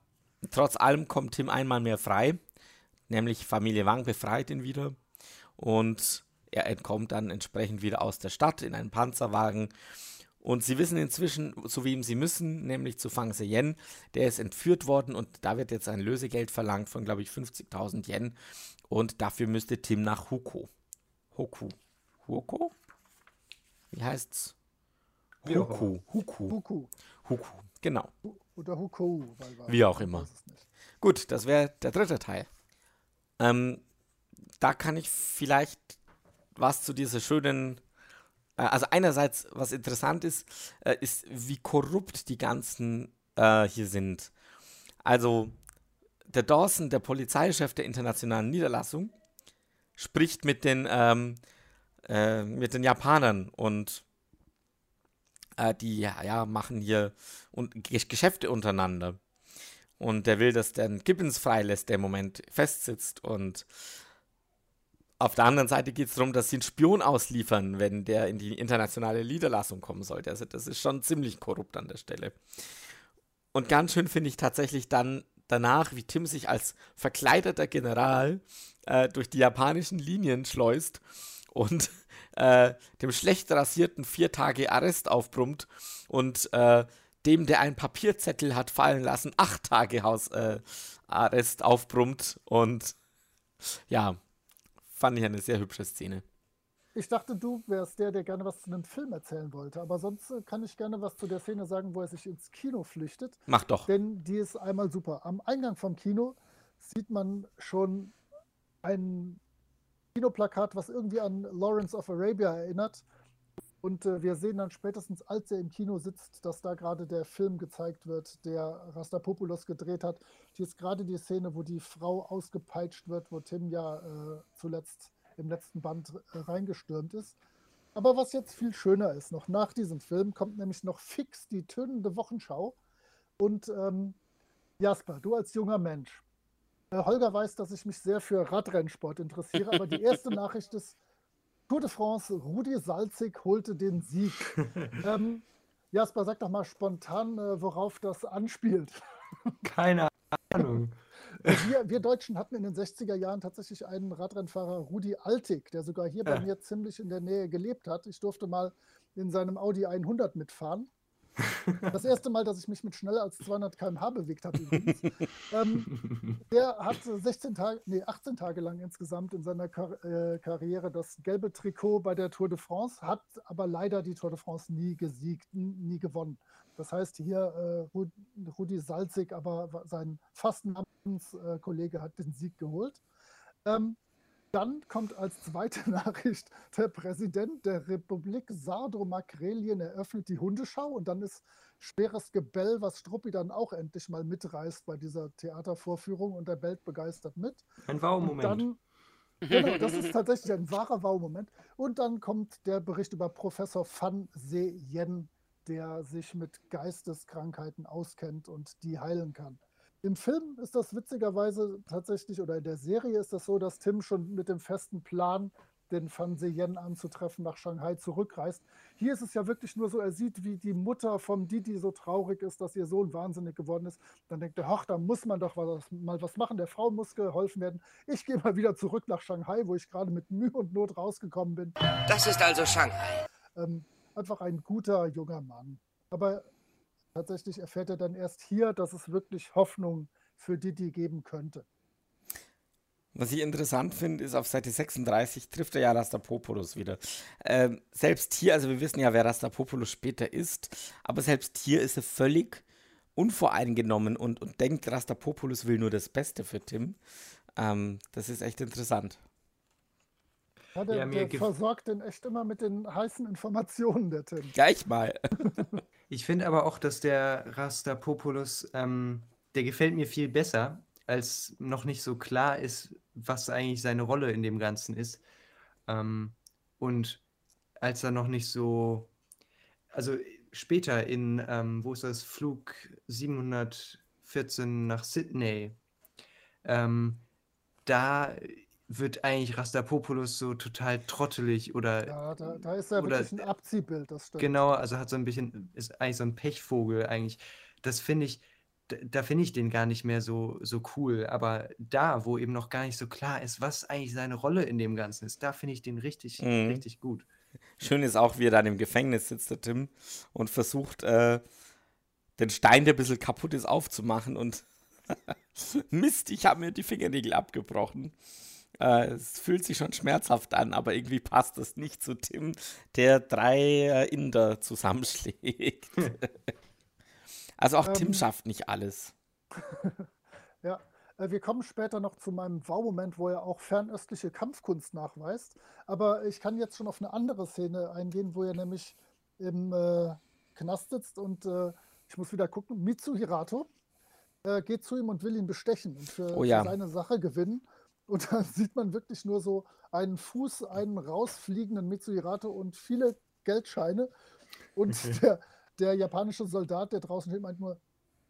trotz allem kommt Tim einmal mehr frei nämlich Familie Wang befreit ihn wieder und er entkommt dann entsprechend wieder aus der Stadt in einen Panzerwagen. Und sie wissen inzwischen, zu wem sie müssen, nämlich zu Fang Yen. Der ist entführt worden und da wird jetzt ein Lösegeld verlangt von, glaube ich, 50.000 Yen. Und dafür müsste Tim nach Huko. Hoku. Huoko? Wie heißt's? Wie Huku. Huku. Huku Huku. Genau. oder wir- Wie auch immer. Gut, das wäre der dritte Teil. Ähm, da kann ich vielleicht was zu dieser schönen. Äh, also einerseits, was interessant ist, äh, ist, wie korrupt die ganzen äh, hier sind. Also der Dawson, der Polizeichef der internationalen Niederlassung, spricht mit den ähm, äh, mit den Japanern und äh, die ja, ja machen hier und Gesch- Geschäfte untereinander. Und der will, dass der Gibbons freilässt, der im Moment festsitzt. Und auf der anderen Seite geht es darum, dass sie einen Spion ausliefern, wenn der in die internationale Niederlassung kommen sollte. Also das ist schon ziemlich korrupt an der Stelle. Und ganz schön finde ich tatsächlich dann danach, wie Tim sich als verkleideter General äh, durch die japanischen Linien schleust und äh, dem schlecht rasierten vier Tage Arrest aufbrummt und äh, dem, der einen Papierzettel hat fallen lassen, acht Tage Hausarrest äh, Arrest aufbrummt. Und ja, fand ich eine sehr hübsche Szene. Ich dachte, du wärst der, der gerne was zu einem Film erzählen wollte. Aber sonst äh, kann ich gerne was zu der Szene sagen, wo er sich ins Kino flüchtet. Mach doch. Denn die ist einmal super. Am Eingang vom Kino sieht man schon ein Kinoplakat, was irgendwie an Lawrence of Arabia erinnert. Und äh, wir sehen dann spätestens, als er im Kino sitzt, dass da gerade der Film gezeigt wird, der Rastapopoulos gedreht hat. Hier ist gerade die Szene, wo die Frau ausgepeitscht wird, wo Tim ja äh, zuletzt im letzten Band äh, reingestürmt ist. Aber was jetzt viel schöner ist, noch nach diesem Film kommt nämlich noch fix die tönende Wochenschau. Und ähm, Jasper, du als junger Mensch, äh, Holger weiß, dass ich mich sehr für Radrennsport interessiere, aber die erste Nachricht ist, Tour de France, Rudi Salzig holte den Sieg. ähm, Jasper, sag doch mal spontan, äh, worauf das anspielt. Keine Ahnung. Wir, wir Deutschen hatten in den 60er Jahren tatsächlich einen Radrennfahrer, Rudi Altig, der sogar hier bei Ja. mir ziemlich in der Nähe gelebt hat. Ich durfte mal in seinem Audi 100 mitfahren. Das erste Mal, dass ich mich mit schneller als 200 km/h bewegt habe übrigens. ähm, der hat 16 Tage, nee, 18 Tage lang insgesamt in seiner Kar äh, Karriere das gelbe Trikot bei der Tour de France, hat aber leider die Tour de France nie gesiegt, nie gewonnen. Das heißt, hier äh, Ru- Rudi Salzig, aber sein fast Namenskollege hat den Sieg geholt. Ähm, dann kommt als zweite Nachricht, der Präsident der Republik Sardo-Makrelien eröffnet die Hundeschau und dann ist schweres Gebell, was Struppi dann auch endlich mal mitreißt bei dieser Theatervorführung und er bellt begeistert mit. Ein Wow-Moment. genau, das ist tatsächlich ein wahrer Wow-Moment. Und dann kommt der Bericht über Professor Fan Se Yen, der sich mit Geisteskrankheiten auskennt und die heilen kann. Im Film ist das witzigerweise tatsächlich, oder in der Serie ist das so, dass Tim schon mit dem festen Plan, den Fan Se Yen anzutreffen, nach Shanghai zurückreist. Hier ist es ja wirklich nur so, er sieht, wie die Mutter vom Didi so traurig ist, dass ihr Sohn wahnsinnig geworden ist. Dann denkt er, ach, da muss man doch was, mal was machen. Der Frau muss geholfen werden. Ich gehe mal wieder zurück nach Shanghai, wo ich gerade mit Mühe und Not rausgekommen bin. Das ist also Shanghai. Ähm, einfach ein guter junger Mann. Aber tatsächlich erfährt er dann erst hier, dass es wirklich Hoffnung für Didi geben könnte. Was ich interessant finde, ist, auf Seite 36 trifft er ja Rastapopoulos wieder. Ähm, selbst hier, also wir wissen ja, wer Rastapopoulos später ist, aber selbst hier ist er völlig unvoreingenommen und, und denkt, Rastapopoulos will nur das Beste für Tim. Ähm, das ist echt interessant. Ja, der, Ja, mir der versorgt den echt immer mit den heißen Informationen, der Tim. Gleich mal. Ich finde aber auch, dass der Rastapopoulos, ähm, der gefällt mir viel besser, als noch nicht so klar ist, was eigentlich seine Rolle in dem Ganzen ist. Ähm, und als er noch nicht so, also später in, ähm, wo ist das, Flug 714 nach Sydney, ähm, da wird eigentlich Rastapopoulos so total trottelig oder Ja, da, da ist er Oder- wirklich ein Abziehbild, das stimmt. Genau, also hat so ein bisschen, ist eigentlich so ein Pechvogel eigentlich. Das finde ich, da finde ich den gar nicht mehr so, so cool. Aber da, wo eben noch gar nicht so klar ist, was eigentlich seine Rolle in dem Ganzen ist, da finde ich den richtig, Mhm. richtig gut. Schön ist auch, wie er dann im Gefängnis sitzt, der Tim, und versucht, äh, den Stein, der ein bisschen kaputt ist, aufzumachen und Mist, ich habe mir die Fingernägel abgebrochen. Äh, es fühlt sich schon schmerzhaft an, aber irgendwie passt das nicht zu Tim, der drei äh, Inder zusammenschlägt. also auch Tim Ähm. schafft nicht alles. Ja, äh, wir kommen später noch zu meinem Wow-Moment, wo er auch fernöstliche Kampfkunst nachweist. Aber ich kann jetzt schon auf eine andere Szene eingehen, wo er nämlich im äh, Knast sitzt und äh, ich muss wieder gucken, Mitsu Hirato äh, geht zu ihm und will ihn bestechen und für, Oh ja. für seine Sache gewinnen. Und dann sieht man wirklich nur so einen Fuß, einen rausfliegenden Mitsu Hirato und viele Geldscheine. Und der, der japanische Soldat, der draußen steht, meint nur,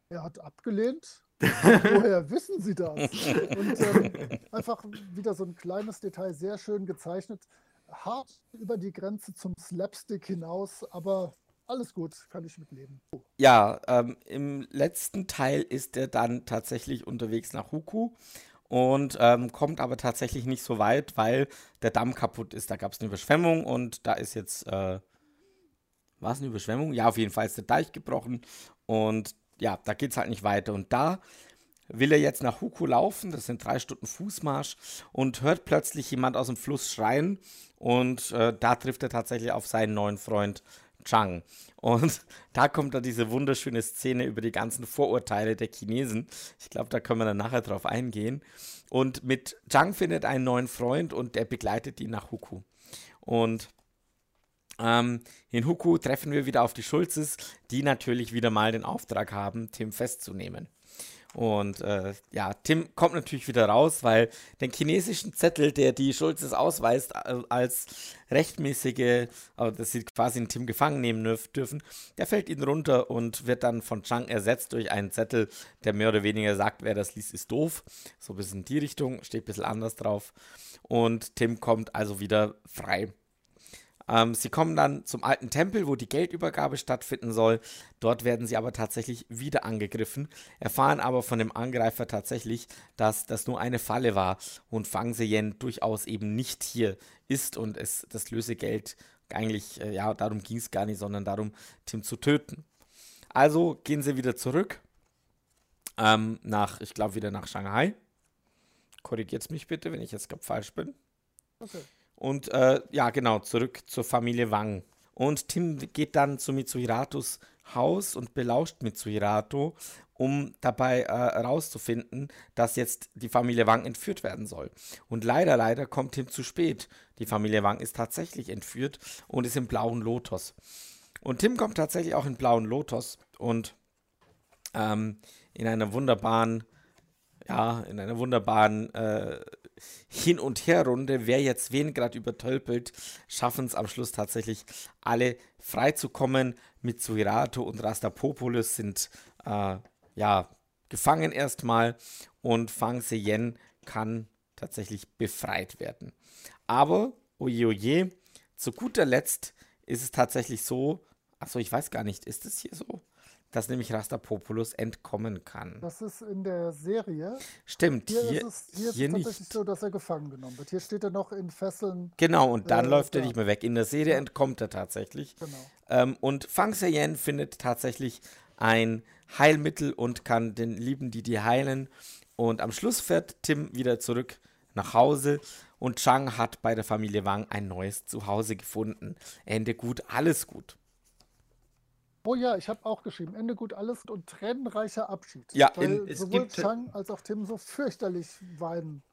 er hat abgelehnt. Woher wissen Sie das? Und ähm, einfach wieder so ein kleines Detail, sehr schön gezeichnet. Hart über die Grenze zum Slapstick hinaus, aber alles gut, kann ich mitleben. Ja, ähm, im letzten Teil ist er dann tatsächlich unterwegs nach Huku und ähm, kommt aber tatsächlich nicht so weit, weil der Damm kaputt ist. Da gab es eine Überschwemmung und da ist jetzt, äh, war es eine Überschwemmung? Ja, auf jeden Fall ist der Deich gebrochen und ja, da geht es halt nicht weiter. Und da will er jetzt nach Huku laufen, das sind drei Stunden Fußmarsch und hört plötzlich jemand aus dem Fluss schreien und äh, da trifft er tatsächlich auf seinen neuen Freund Chang. Und da kommt dann diese wunderschöne Szene über die ganzen Vorurteile der Chinesen. Ich glaube, da können wir dann nachher drauf eingehen. Und mit Chang findet einen neuen Freund und der begleitet ihn nach Huku. Und ähm, in Huku treffen wir wieder auf die Schulzes, die natürlich wieder mal den Auftrag haben, Tim festzunehmen. Und äh, ja, Tim kommt natürlich wieder raus, weil den chinesischen Zettel, der die Schulzes ausweist als rechtmäßige, also dass sie quasi einen Tim gefangen nehmen dürf- dürfen, der fällt ihnen runter und wird dann von Chang ersetzt durch einen Zettel, der mehr oder weniger sagt, wer das liest, ist doof. So ein bisschen in die Richtung, steht ein bisschen anders drauf. Und Tim kommt also wieder frei. Ähm, sie kommen dann zum alten Tempel, wo die Geldübergabe stattfinden soll. Dort werden sie aber tatsächlich wieder angegriffen, erfahren aber von dem Angreifer tatsächlich, dass das nur eine Falle war und Fang Seyen durchaus eben nicht hier ist und es das Lösegeld eigentlich, äh, ja, darum ging es gar nicht, sondern darum, Tim zu töten. Also gehen sie wieder zurück ähm, nach, ich glaube, wieder nach Shanghai. Korrigiert mich bitte, wenn ich jetzt gerade falsch bin. Okay. Und äh, ja, genau, zurück zur Familie Wang. Und Tim geht dann zu Mitsuhiratos Haus und belauscht Mitsuhirato, um dabei äh, herauszufinden, dass jetzt die Familie Wang entführt werden soll. Und leider, leider kommt Tim zu spät. Die Familie Wang ist tatsächlich entführt und ist im blauen Lotus. Und Tim kommt tatsächlich auch in blauen Lotus und ähm, in einer wunderbaren, ja, in einer wunderbaren äh, Hin- und Herrunde, wer jetzt wen gerade übertölpelt, schaffen es am Schluss tatsächlich alle freizukommen. Mitsuhirato und Rastapopoulos sind äh, ja gefangen erstmal und Fang Seyen kann tatsächlich befreit werden. Aber, oje, oje, zu guter Letzt ist es tatsächlich so, achso, ich weiß gar nicht, ist es hier so? Dass nämlich Rastapopoulos entkommen kann. Das ist in der Serie. Stimmt, Hier, hier, ist es, hier ist hier es tatsächlich nicht. so, dass er gefangen genommen wird. Hier steht er noch in Fesseln. Genau, und dann Äh, läuft er nicht mehr weg. In der Serie entkommt er tatsächlich. Genau. Ähm, und Fang Seyen findet tatsächlich ein Heilmittel und kann den lieben Didi heilen. Und am Schluss fährt Tim wieder zurück nach Hause und Chang hat bei der Familie Wang ein neues Zuhause gefunden. Ende gut, alles gut. Oh ja, ich habe auch geschrieben. Ende gut, alles und tränenreicher Abschied. Ja, weil in- es sowohl gibt- Chang als auch Tim so fürchterlich weinen.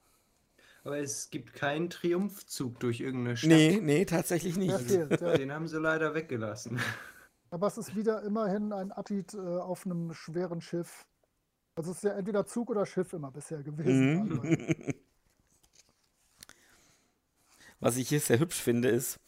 Aber es gibt keinen Triumphzug durch irgendeine Stadt. Nee, nee, tatsächlich nicht. fehlt. Ja. Den haben sie leider weggelassen. Aber es ist wieder immerhin ein Abschied äh, auf einem schweren Schiff. Also es ist ja entweder Zug oder Schiff immer bisher gewesen. Mhm. wahlweise. Was ich hier sehr hübsch finde, ist,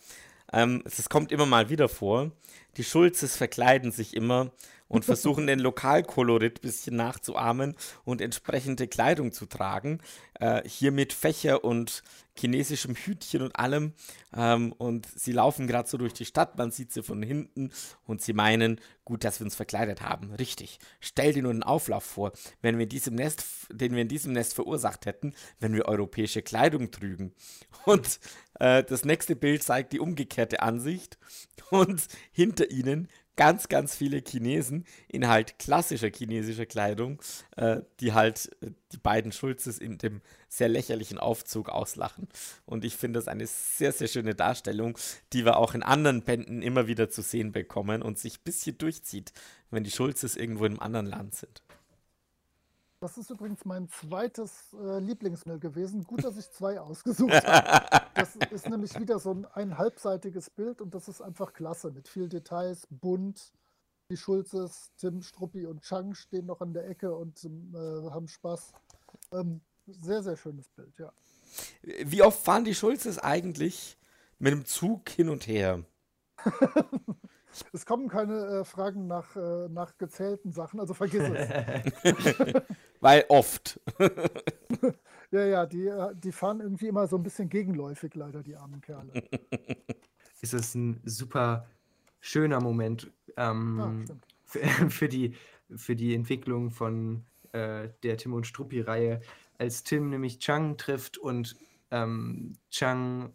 ähm, es es kommt immer mal wieder vor, die Schulzes verkleiden sich immer und versuchen den Lokalkolorit ein bisschen nachzuahmen und entsprechende Kleidung zu tragen. Äh, hier mit Fächer und chinesischem Hütchen und allem. Ähm, und sie laufen gerade so durch die Stadt, man sieht sie von hinten und sie meinen, gut, dass wir uns verkleidet haben. Richtig. Stell dir nur den Auflauf vor, wenn wir in diesem Nest, den wir in diesem Nest verursacht hätten, wenn wir europäische Kleidung trügen. Und äh, das nächste Bild zeigt die umgekehrte Ansicht. Und hinter ihnen ganz, ganz viele Chinesen in halt klassischer chinesischer Kleidung, äh, die halt äh, die beiden Schulzes in dem sehr lächerlichen Aufzug auslachen. Und ich finde das eine sehr, sehr schöne Darstellung, die wir auch in anderen Bänden immer wieder zu sehen bekommen und sich ein bisschen durchzieht, wenn die Schulzes irgendwo in einem anderen Land sind. Das ist übrigens mein zweites äh, Lieblingsmail gewesen. Gut, dass ich zwei ausgesucht habe. Das ist nämlich wieder so ein, ein halbseitiges Bild und das ist einfach klasse mit viel Details, bunt. Die Schulzes, Tim, Struppi und Chang stehen noch an der Ecke und äh, haben Spaß. Ähm, sehr, sehr schönes Bild, ja. Wie oft fahren die Schulzes eigentlich mit dem Zug hin und her? Es kommen keine äh, Fragen nach, äh, nach gezählten Sachen, also vergiss es. Weil oft. ja, ja, die, äh, die fahren irgendwie immer so ein bisschen gegenläufig, leider, die armen Kerle. Es ist ein super schöner Moment ähm, Ja, für, für, die, für die Entwicklung von äh, der Tim und Struppi-Reihe, als Tim nämlich Chang trifft und ähm, Chang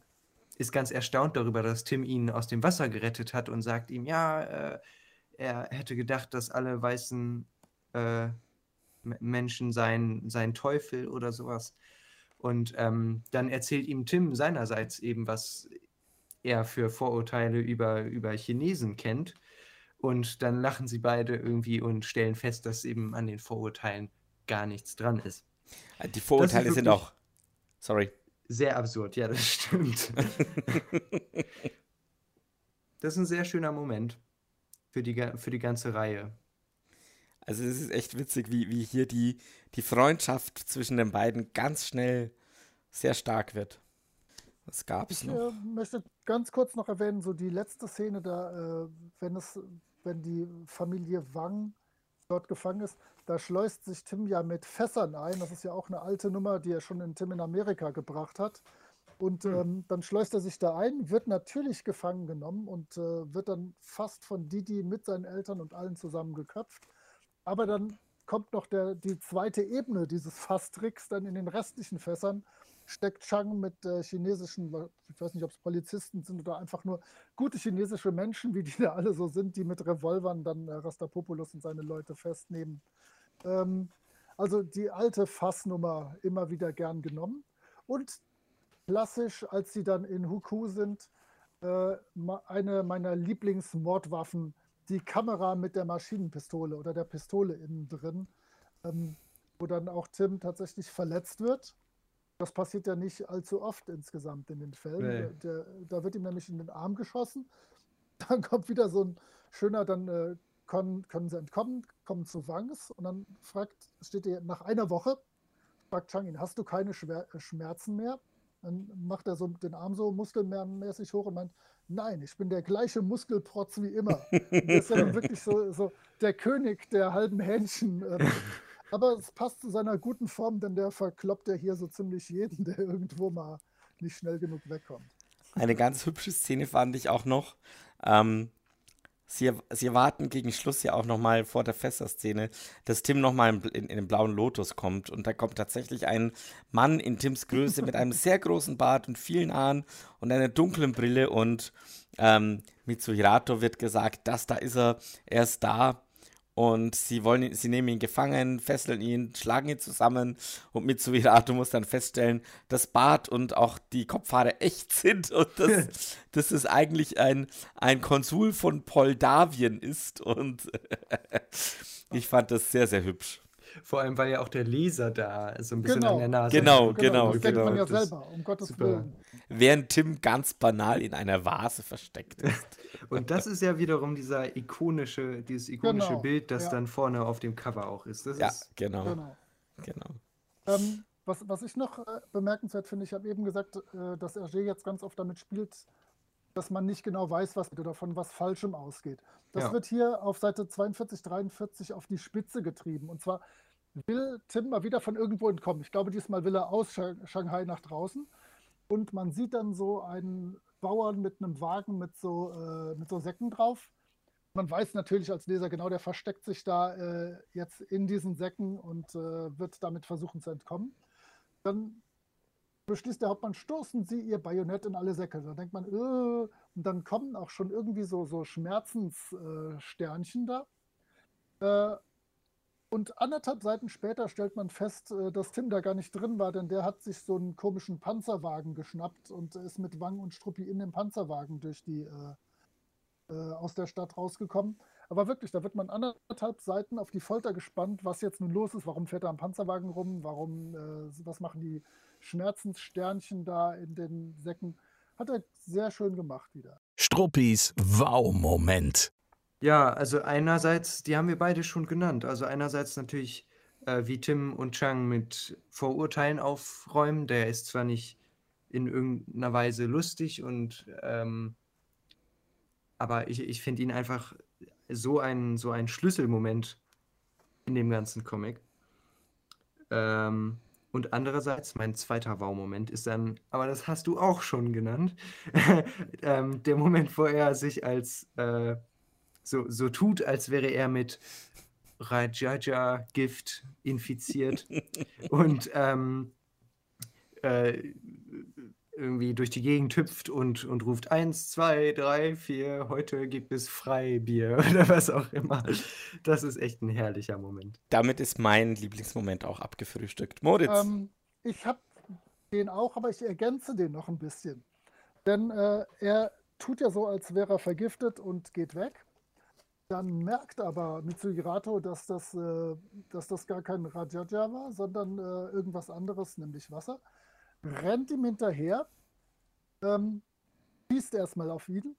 ist ganz erstaunt darüber, dass Tim ihn aus dem Wasser gerettet hat und sagt ihm, ja, äh, er hätte gedacht, dass alle weißen äh, Menschen seien, seien Teufel oder sowas. Und ähm, dann erzählt ihm Tim seinerseits eben, was er für Vorurteile über, über Chinesen kennt. Und dann lachen sie beide irgendwie und stellen fest, dass eben an den Vorurteilen gar nichts dran ist. Die Vorurteile sind wirklich- auch. Sorry. Sehr absurd, ja, das stimmt. das ist ein sehr schöner Moment für die, für die ganze Reihe. Also es ist echt witzig, wie, wie hier die, die Freundschaft zwischen den beiden ganz schnell sehr stark wird. Was gab es Ich noch? äh, möchte ganz kurz noch erwähnen, so die letzte Szene da, äh, wenn es, wenn die Familie Wang dort gefangen ist, da schleust sich Tim ja mit Fässern ein. Das ist ja auch eine alte Nummer, die er schon in Tim in Amerika gebracht hat. Und ähm, dann schleust er sich da ein, wird natürlich gefangen genommen und äh, wird dann fast von Didi mit seinen Eltern und allen zusammen geköpft. Aber dann kommt noch der, die zweite Ebene dieses Fasstricks, dann in den restlichen Fässern steckt Chang mit äh, chinesischen, ich weiß nicht, ob es Polizisten sind oder einfach nur gute chinesische Menschen, wie die da alle so sind, die mit Revolvern dann äh, Rastapopoulos und seine Leute festnehmen. Ähm, also die alte Fassnummer immer wieder gern genommen. Und klassisch, als sie dann in Huku sind, äh, eine meiner Lieblingsmordwaffen, die Kamera mit der Maschinenpistole oder der Pistole innen drin, ähm, wo dann auch Tim tatsächlich verletzt wird. Das passiert ja nicht allzu oft insgesamt in den Fällen. Nee. Der, der, da wird ihm nämlich in den Arm geschossen. Dann kommt wieder so ein schöner, dann äh, können, können sie entkommen, kommen zu Wangs und dann fragt, steht er nach einer Woche, fragt Chang ihn, hast du keine Schwer äh, Schmerzen mehr? Dann macht er so den Arm so muskelmäßig hoch und meint, nein, ich bin der gleiche Muskelprotz wie immer. Und der ist ja nun wirklich so, so der König der halben Hähnchen. ähm, aber es passt zu seiner guten Form, denn der verkloppt ja hier so ziemlich jeden, der irgendwo mal nicht schnell genug wegkommt. Eine ganz hübsche Szene fand ich auch noch. Ähm, sie, sie erwarten gegen Schluss ja auch nochmal vor der Fässer-Szene, dass Tim nochmal in, in, in den blauen Lotus kommt. Und da kommt tatsächlich ein Mann in Tims Größe mit einem sehr großen Bart und vielen Haaren und einer dunklen Brille. Und ähm, Mitsuhirato wird gesagt, das da ist er, er ist da. Und sie wollen sie nehmen ihn gefangen, fesseln ihn, schlagen ihn zusammen und Mitsuhirato muss dann feststellen, dass Bart und auch die Kopfhaare echt sind und dass, dass es eigentlich ein, ein Konsul von Moldawien ist. Und ich fand das sehr, sehr hübsch. Vor allem, weil ja auch der Leser da so ein bisschen Genau. an der Nase Genau, hängt. genau, das denkt man ja Das- selber, um Gottes super. Willen. Während Tim ganz banal in einer Vase versteckt ist. Und das ist ja wiederum dieser ikonische, dieses ikonische Genau, Bild, das ja. dann vorne auf dem Cover auch ist. Das Ja, ist genau, Genau. genau. Ähm, was, was ich noch äh, bemerkenswert finde, ich habe eben gesagt, äh, dass Hergé jetzt ganz oft damit spielt, dass man nicht genau weiß, was oder von was Falschem ausgeht. Das Ja. wird hier auf Seite 42, 43 auf die Spitze getrieben. Und zwar will Tim mal wieder von irgendwo entkommen. Ich glaube, diesmal will er aus Sha- Shanghai nach draußen. Und man sieht dann so einen Bauern mit einem Wagen mit so, äh, mit so Säcken drauf. Man weiß natürlich als Leser genau, der versteckt sich da äh, jetzt in diesen Säcken und äh, wird damit versuchen zu entkommen. Dann beschließt der Hauptmann, stoßen Sie Ihr Bajonett in alle Säcke. Da denkt man, äh, und dann kommen auch schon irgendwie so, so Schmerzenssternchen da. Und anderthalb Seiten später stellt man fest, äh, dass Tim da gar nicht drin war, denn der hat sich so einen komischen Panzerwagen geschnappt und ist mit Wang und Struppi in dem Panzerwagen durch die, äh, äh, aus der Stadt rausgekommen. Aber wirklich, da wird man anderthalb Seiten auf die Folter gespannt, was jetzt nun los ist. Warum fährt er am Panzerwagen rum? Warum, äh, was machen die Schmerzenssternchen da in den Säcken? Hat er sehr schön gemacht wieder. Struppis Wow-Moment. Ja, also einerseits, die haben wir beide schon genannt. Also einerseits natürlich, äh, wie Tim und Chang mit Vorurteilen aufräumen. Der ist zwar nicht in irgendeiner Weise lustig und ähm, aber ich, ich finde ihn einfach so ein, so ein Schlüsselmoment in dem ganzen Comic. Ähm, und andererseits, mein zweiter Wow-Moment ist dann, aber das hast du auch schon genannt, ähm, der Moment, wo er sich als äh, so, so tut, als wäre er mit Rajaja-Gift infiziert und ähm, äh, irgendwie durch die Gegend hüpft und, und ruft eins, zwei, drei, vier, heute gibt es Freibier oder was auch immer. Das ist echt ein herrlicher Moment. Damit ist mein Lieblingsmoment auch abgefrühstückt. Moritz. Ähm, ich habe den auch, aber ich ergänze den noch ein bisschen. Denn äh, er tut ja so, als wäre er vergiftet und geht weg. Dann merkt aber Mitsugirato, dass das, äh, dass das gar kein Rajaja war, sondern äh, irgendwas anderes, nämlich Wasser rennt ihm hinterher, ähm, schießt erstmal auf ihn,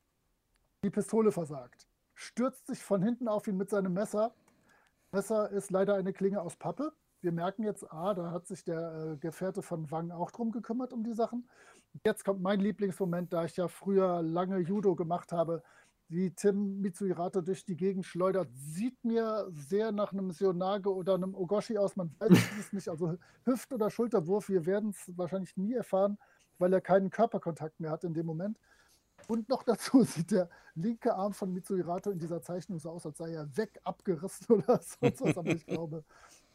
die Pistole versagt, stürzt sich von hinten auf ihn mit seinem Messer. Messer ist leider eine Klinge aus Pappe. Wir merken jetzt, ah, da hat sich der äh, Gefährte von Wang auch drum gekümmert, um die Sachen. Jetzt kommt mein Lieblingsmoment, da ich ja früher lange Judo gemacht habe wie Tim Mitsuhirata durch die Gegend schleudert, sieht mir sehr nach einem Sionage oder einem Ogoshi aus. Man weiß es nicht. Also Hüft- oder Schulterwurf, wir werden es wahrscheinlich nie erfahren, weil er keinen Körperkontakt mehr hat in dem Moment. Und noch dazu sieht der linke Arm von Mitsuhirato in dieser Zeichnung so aus, als sei er weg abgerissen oder sonst was. Aber ich glaube,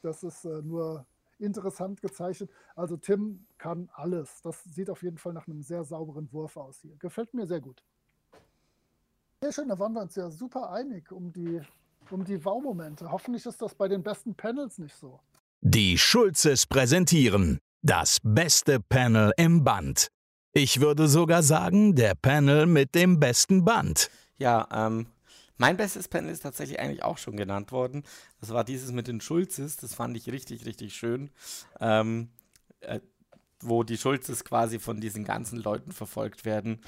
das ist äh, nur interessant gezeichnet. Also Tim kann alles. Das sieht auf jeden Fall nach einem sehr sauberen Wurf aus hier. Gefällt mir sehr gut. Sehr schön, da waren wir uns ja super einig um die, um die Wow-Momente. Hoffentlich ist das bei den besten Panels nicht so. Die Schulzes präsentieren das beste Panel im Band. Ich würde sogar sagen, der Panel mit dem besten Band. Ja, ähm, mein bestes Panel ist tatsächlich eigentlich auch schon genannt worden. Das war dieses mit den Schulzes. Das fand ich richtig, richtig schön. Ähm, äh, wo die Schulzes quasi von diesen ganzen Leuten verfolgt werden.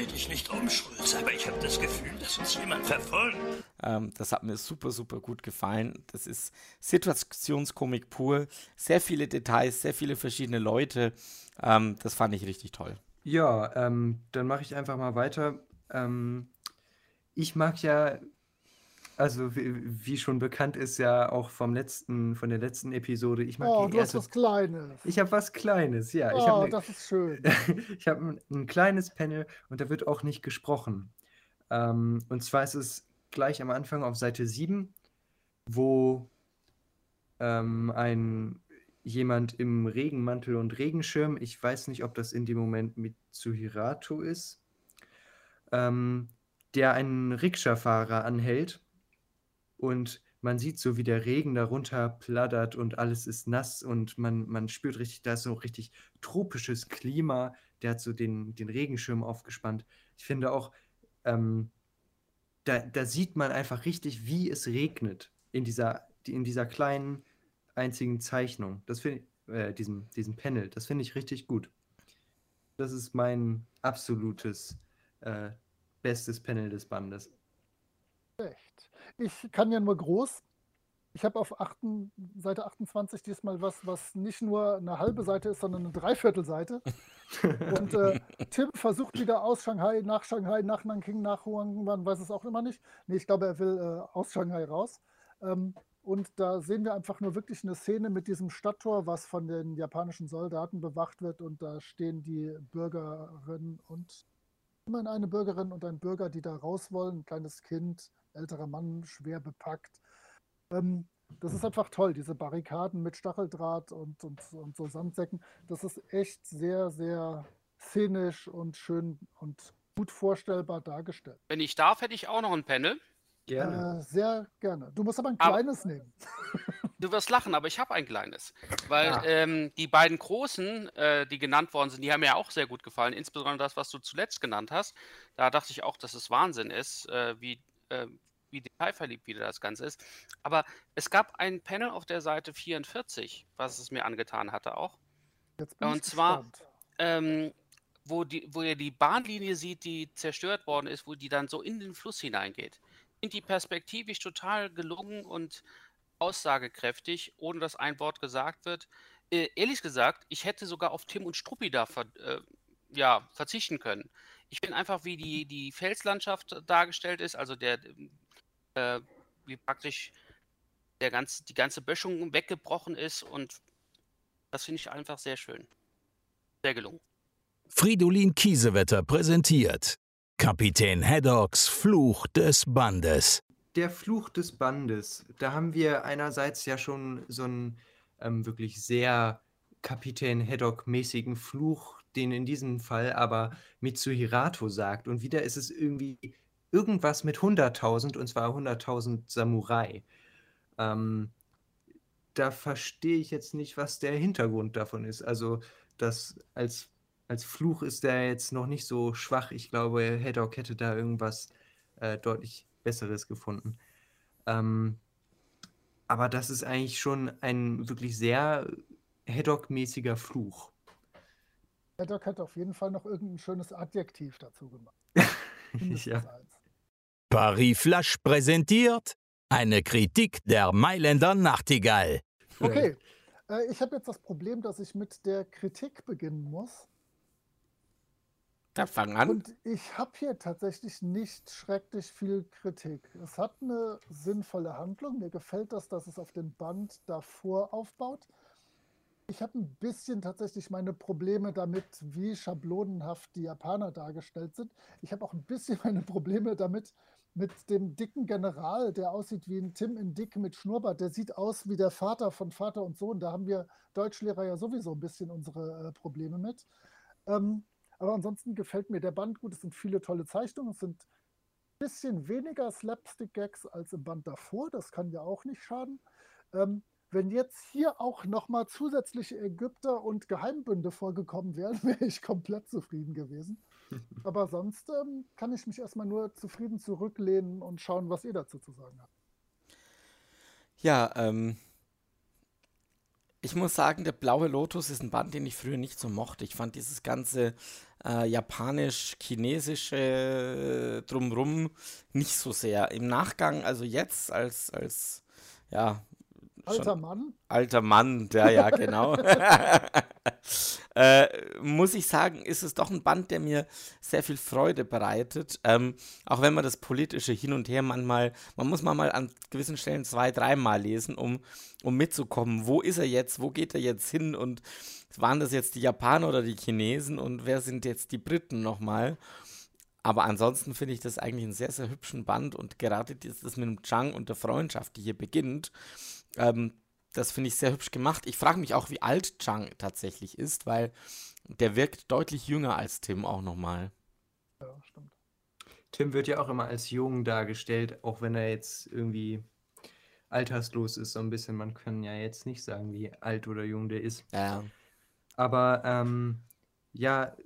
Dreh dich nicht um, Schulz, aber ich habe das Gefühl, dass uns jemand verfolgt. Ähm, das hat mir super, super gut gefallen. Das ist Situationskomik pur. Sehr viele Details, sehr viele verschiedene Leute. Ähm, das fand ich richtig toll. Ja, ähm, dann mache ich einfach mal weiter. Ähm, ich mag ja also wie, wie, schon bekannt ist ja auch vom letzten, von der letzten Episode. Ich mag oh, du hast was Kleines. Ich habe was Kleines, ja. Oh, ne, das ist schön. ich habe ein, ein, kleines Panel und da wird auch nicht gesprochen. Ähm, und zwar ist es gleich am Anfang auf Seite 7, wo ähm, ein jemand im Regenmantel und Regenschirm, ich weiß nicht, ob das in dem Moment mit Mitsuhirato ist, ähm, der einen Rikscha-Fahrer anhält und man sieht so, wie der Regen darunter plattert und alles ist nass und man, man spürt richtig, da ist so richtig tropisches Klima. Der hat so den, den Regenschirm aufgespannt. Ich finde auch, ähm, da, da sieht man einfach richtig, wie es regnet in dieser, in dieser kleinen einzigen Zeichnung. Das finde äh, diesem, diesem Panel. Das finde ich richtig gut. Das ist mein absolutes äh, bestes Panel des Bandes. Echt? Ich kann ja nur groß. Ich habe auf achten, Seite 28 diesmal was, was nicht nur eine halbe Seite ist, sondern eine Dreiviertelseite. Und äh, Tim versucht wieder aus Shanghai, nach Shanghai, nach Nanking, nach Huang, man weiß es auch immer nicht. Nee, ich glaube, er will äh, aus Shanghai raus. Ähm, und da sehen wir einfach nur wirklich eine Szene mit diesem Stadttor, was von den japanischen Soldaten bewacht wird. Und da stehen die Bürgerinnen und immerhin eine Bürgerin und ein Bürger, die da raus wollen, ein kleines Kind älterer Mann, schwer bepackt. Ähm, Das ist einfach toll, diese Barrikaden mit Stacheldraht und, und, und so Sandsäcken. Das ist echt sehr, sehr szenisch und schön und gut vorstellbar dargestellt. Wenn ich darf, hätte ich auch noch ein Panel. Äh, sehr gerne. Du musst aber ein Aber- kleines nehmen. Du wirst lachen, aber ich habe ein kleines. Weil Ah. ähm, die beiden großen, äh, die genannt worden sind, die haben mir auch sehr gut gefallen. Insbesondere das, was du zuletzt genannt hast. Da dachte ich auch, dass es Wahnsinn ist, äh, wie, äh, wie detailverliebt wieder das Ganze ist. Aber es gab ein Panel auf der Seite 44, was es mir angetan hatte auch. Jetzt bin ich Und zwar, ähm, wo, die, wo ihr die Bahnlinie sieht, die zerstört worden ist, wo die dann so in den Fluss hineingeht. Sind die perspektivisch total gelungen und aussagekräftig, ohne dass ein Wort gesagt wird. Äh, ehrlich gesagt, ich hätte sogar auf Tim und Struppi da ver äh, ja, verzichten können. Ich finde einfach, wie die, die Felslandschaft dargestellt ist, also der, äh, wie praktisch der ganze, die ganze Böschung weggebrochen ist und das finde ich einfach sehr schön. Sehr gelungen. Fridolin Kiesewetter präsentiert Kapitän Haddocks Fluch des Bandes. Der Fluch des Bandes. Da haben wir einerseits ja schon so einen ähm, wirklich sehr Kapitän Haddock-mäßigen Fluch, den in diesem Fall aber Mitsuhirato sagt. Und wieder ist es irgendwie irgendwas mit 100.000 und zwar 100.000 Samurai. Ähm, da verstehe ich jetzt nicht, was der Hintergrund davon ist. Also, das als, als Fluch ist der jetzt noch nicht so schwach. Ich glaube, Haddock hätte da irgendwas äh, deutlich Besseres gefunden. Ähm, aber das ist eigentlich schon ein wirklich sehr Haddock-mäßiger Fluch. Haddock hat auf jeden Fall noch irgendein schönes Adjektiv dazu gemacht. Ja. Paris Flash präsentiert eine Kritik der Mailänder Nachtigall. Okay, äh, ich habe jetzt das Problem, dass ich mit der Kritik beginnen muss. Dann fang an. Und ich habe hier tatsächlich nicht schrecklich viel Kritik. Es hat eine sinnvolle Handlung. Mir gefällt das, dass es auf den Band davor aufbaut. Ich habe ein bisschen tatsächlich meine Probleme damit, wie schablonenhaft die Japaner dargestellt sind. Ich habe auch ein bisschen meine Probleme damit, mit dem dicken General, der aussieht wie ein Tim in Dick mit Schnurrbart. Der sieht aus wie der Vater von Vater und Sohn. Da haben wir Deutschlehrer ja sowieso ein bisschen unsere äh, Probleme mit. Ähm, aber ansonsten gefällt mir der Band gut. Es sind viele tolle Zeichnungen. Es sind ein bisschen weniger Slapstick-Gags als im Band davor. Das kann ja auch nicht schaden. Ähm, wenn jetzt hier auch nochmal zusätzliche Ägypter und Geheimbünde vorgekommen wären, wäre ich komplett zufrieden gewesen. Aber sonst ähm, kann ich mich erstmal nur zufrieden zurücklehnen und schauen, was ihr dazu zu sagen habt. Ja, ähm, ich muss sagen, der Blaue Lotus ist ein Band, den ich früher nicht so mochte. Ich fand dieses ganze äh, japanisch-chinesische Drumrum nicht so sehr. Im Nachgang, also jetzt als, als ja, Alter Mann. Alter Mann, ja, ja, genau. äh, muss ich sagen, ist es doch ein Band, der mir sehr viel Freude bereitet. Ähm, auch wenn man das politische Hin und Her manchmal, man muss man mal an gewissen Stellen zwei, dreimal lesen, um, um mitzukommen. Wo ist er jetzt? Wo geht er jetzt hin? Und waren das jetzt die Japaner oder die Chinesen? Und wer sind jetzt die Briten nochmal? Aber ansonsten finde ich das eigentlich einen sehr, sehr hübschen Band und gerade das mit dem Chang und der Freundschaft, die hier beginnt, ähm, das finde ich sehr hübsch gemacht. Ich frage mich auch, wie alt Chang tatsächlich ist, weil der wirkt deutlich jünger als Tim auch nochmal. Ja, stimmt. Tim wird ja auch immer als jung dargestellt, auch wenn er jetzt irgendwie alterslos ist, so ein bisschen. Man kann ja jetzt nicht sagen, wie alt oder jung der ist. Ja. Aber ähm, ja,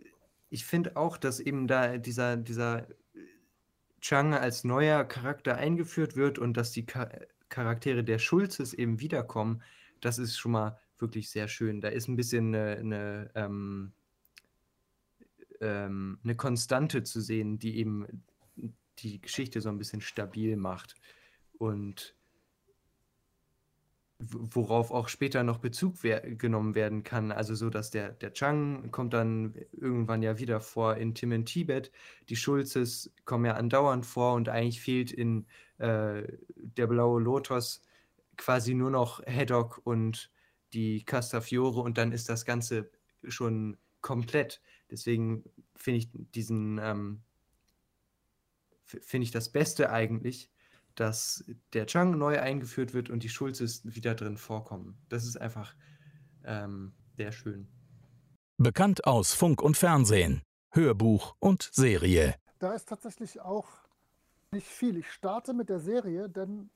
ich finde auch, dass eben da dieser, dieser Chang als neuer Charakter eingeführt wird und dass die Charaktere der Schulzes eben wiederkommen, das ist schon mal wirklich sehr schön. Da ist ein bisschen eine, eine, ähm, ähm, eine Konstante zu sehen, die eben die Geschichte so ein bisschen stabil macht. Und worauf auch später noch Bezug genommen werden kann. Also so, dass der, der Chang kommt dann irgendwann ja wieder vor in Tim in Tibet. Die Schulzes kommen ja andauernd vor und eigentlich fehlt in äh, der blaue Lotus quasi nur noch Haddock und die Castafiore und dann ist das Ganze schon komplett. Deswegen finde ich diesen ähm, finde ich das Beste eigentlich, dass der Chang neu eingeführt wird und die Schulzes wieder drin vorkommen. Das ist einfach ähm, sehr schön. Bekannt aus Funk und Fernsehen, Hörbuch und Serie. Da ist tatsächlich auch nicht viel. Ich starte mit der Serie, denn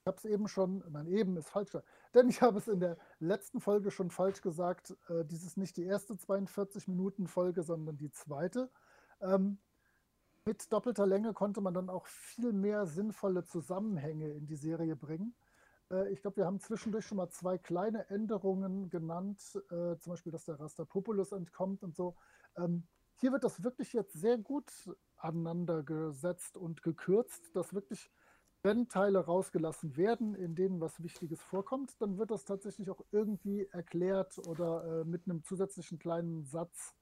ich habe es eben schon, nein, eben ist falsch, denn ich habe es in der letzten Folge schon falsch gesagt. Äh, dies ist nicht die erste 42-Minuten-Folge, sondern die zweite. Ähm, mit doppelter Länge konnte man dann auch viel mehr sinnvolle Zusammenhänge in die Serie bringen. Äh, ich glaube, wir haben zwischendurch schon mal zwei kleine Änderungen genannt, äh, zum Beispiel, dass der Rastapopulus entkommt und so. Ähm, hier wird das wirklich jetzt sehr gut aneinander gesetzt und gekürzt, dass wirklich, wenn Teile rausgelassen werden, in denen was Wichtiges vorkommt, dann wird das tatsächlich auch irgendwie erklärt oder äh, mit einem zusätzlichen kleinen Satz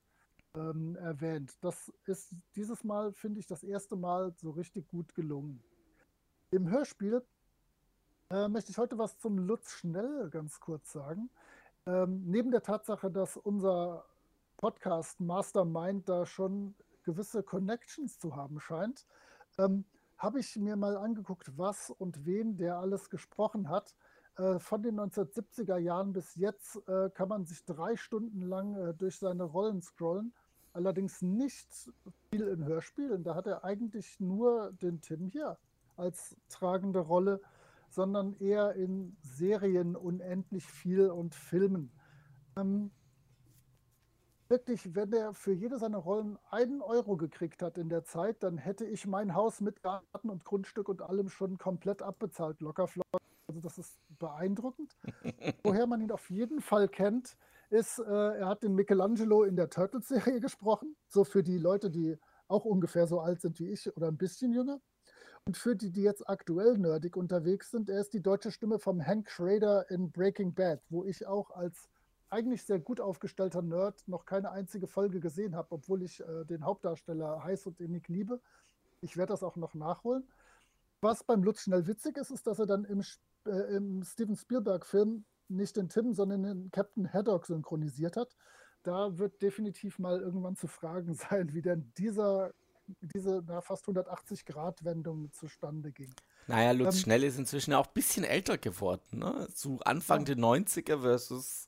ähm, erwähnt. Das ist dieses Mal, finde ich, das erste Mal so richtig gut gelungen. Im Hörspiel äh, möchte ich heute was zum Lutz Schnell ganz kurz sagen. Ähm, neben der Tatsache, dass unser Podcast Mastermind da schon gewisse Connections zu haben scheint, ähm, habe ich mir mal angeguckt, was und wen der alles gesprochen hat. Äh, von den 1970er Jahren bis jetzt äh, kann man sich drei Stunden lang äh, durch seine Rollen scrollen allerdings nicht viel in Hörspielen. Da hat er eigentlich nur den Tim hier als tragende Rolle, sondern eher in Serien unendlich viel und Filmen. Ähm, wirklich, wenn er für jede seiner Rollen einen Euro gekriegt hat in der Zeit, dann hätte ich mein Haus mit Garten und Grundstück und allem schon komplett abbezahlt, locker flock. Also das ist beeindruckend. Woher man ihn auf jeden Fall kennt, ist, äh, er hat den Michelangelo in der Turtles-Serie gesprochen. So für die Leute, die auch ungefähr so alt sind wie ich oder ein bisschen jünger. Und für die, die jetzt aktuell nerdig unterwegs sind, er ist die deutsche Stimme vom Hank Schrader in Breaking Bad, wo ich auch als eigentlich sehr gut aufgestellter Nerd noch keine einzige Folge gesehen habe, obwohl ich äh, den Hauptdarsteller heiß und innig liebe. Ich werde das auch noch nachholen. Was beim Lutz schnell witzig ist, ist, dass er dann im, äh, im Steven Spielberg-Film nicht den Tim, sondern den Captain Haddock synchronisiert hat. Da wird definitiv mal irgendwann zu fragen sein, wie denn dieser, diese na, fast 180-Grad-Wendung zustande ging. Naja, Lutz ähm, Schnell ist inzwischen auch ein bisschen älter geworden. Ne? Zu Anfang ja. der 90er versus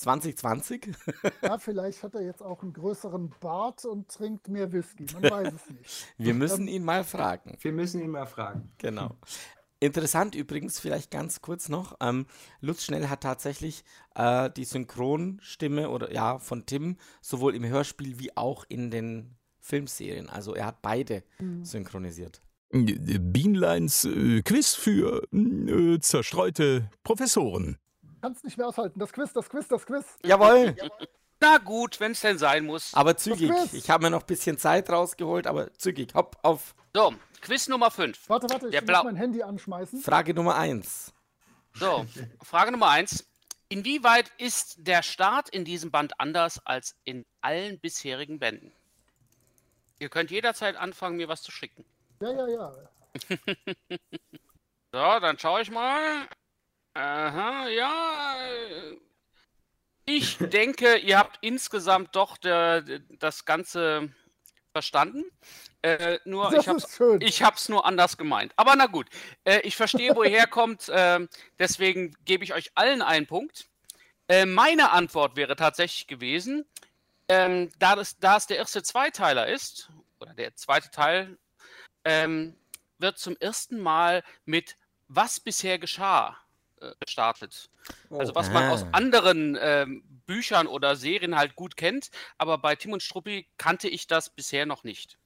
2020. ja, vielleicht hat er jetzt auch einen größeren Bart und trinkt mehr Whisky. Man weiß es nicht. Wir müssen ähm, ihn mal fragen. Wir müssen ihn mal fragen. Genau. Interessant übrigens, vielleicht ganz kurz noch, ähm, Lutz Schnell hat tatsächlich äh, die Synchronstimme oder ja von Tim sowohl im Hörspiel wie auch in den Filmserien. Also er hat beide mhm. synchronisiert. Bienleins äh, Quiz für äh, zerstreute Professoren. Kannst nicht mehr aushalten. Das Quiz, das Quiz, das Quiz. Jawohl. Na gut, wenn es denn sein muss. Aber zügig. Ich habe mir noch ein bisschen Zeit rausgeholt, aber zügig. Hopp auf. So, Quiz Nummer 5. Warte, warte, ich muss mein Handy anschmeißen. Frage Nummer 1. So, Frage Nummer 1. Inwieweit ist der Start in diesem Band anders als in allen bisherigen Bänden? Ihr könnt jederzeit anfangen, mir was zu schicken. Ja, ja, ja. so, dann schaue ich mal. Aha, ja. Ich denke, ihr habt insgesamt doch der, das Ganze verstanden. Äh, nur das ich habe es nur anders gemeint. Aber na gut, äh, ich verstehe, wo ihr herkommt. Äh, deswegen gebe ich euch allen einen Punkt. Äh, meine Antwort wäre tatsächlich gewesen, ähm, da, das, da es der erste Zweiteiler ist, oder der zweite Teil, ähm, wird zum ersten Mal mit Was bisher geschah äh, gestartet. Oh. Also was man aus anderen ähm, Büchern oder Serien halt gut kennt, aber bei Tim und Struppi kannte ich das bisher noch nicht.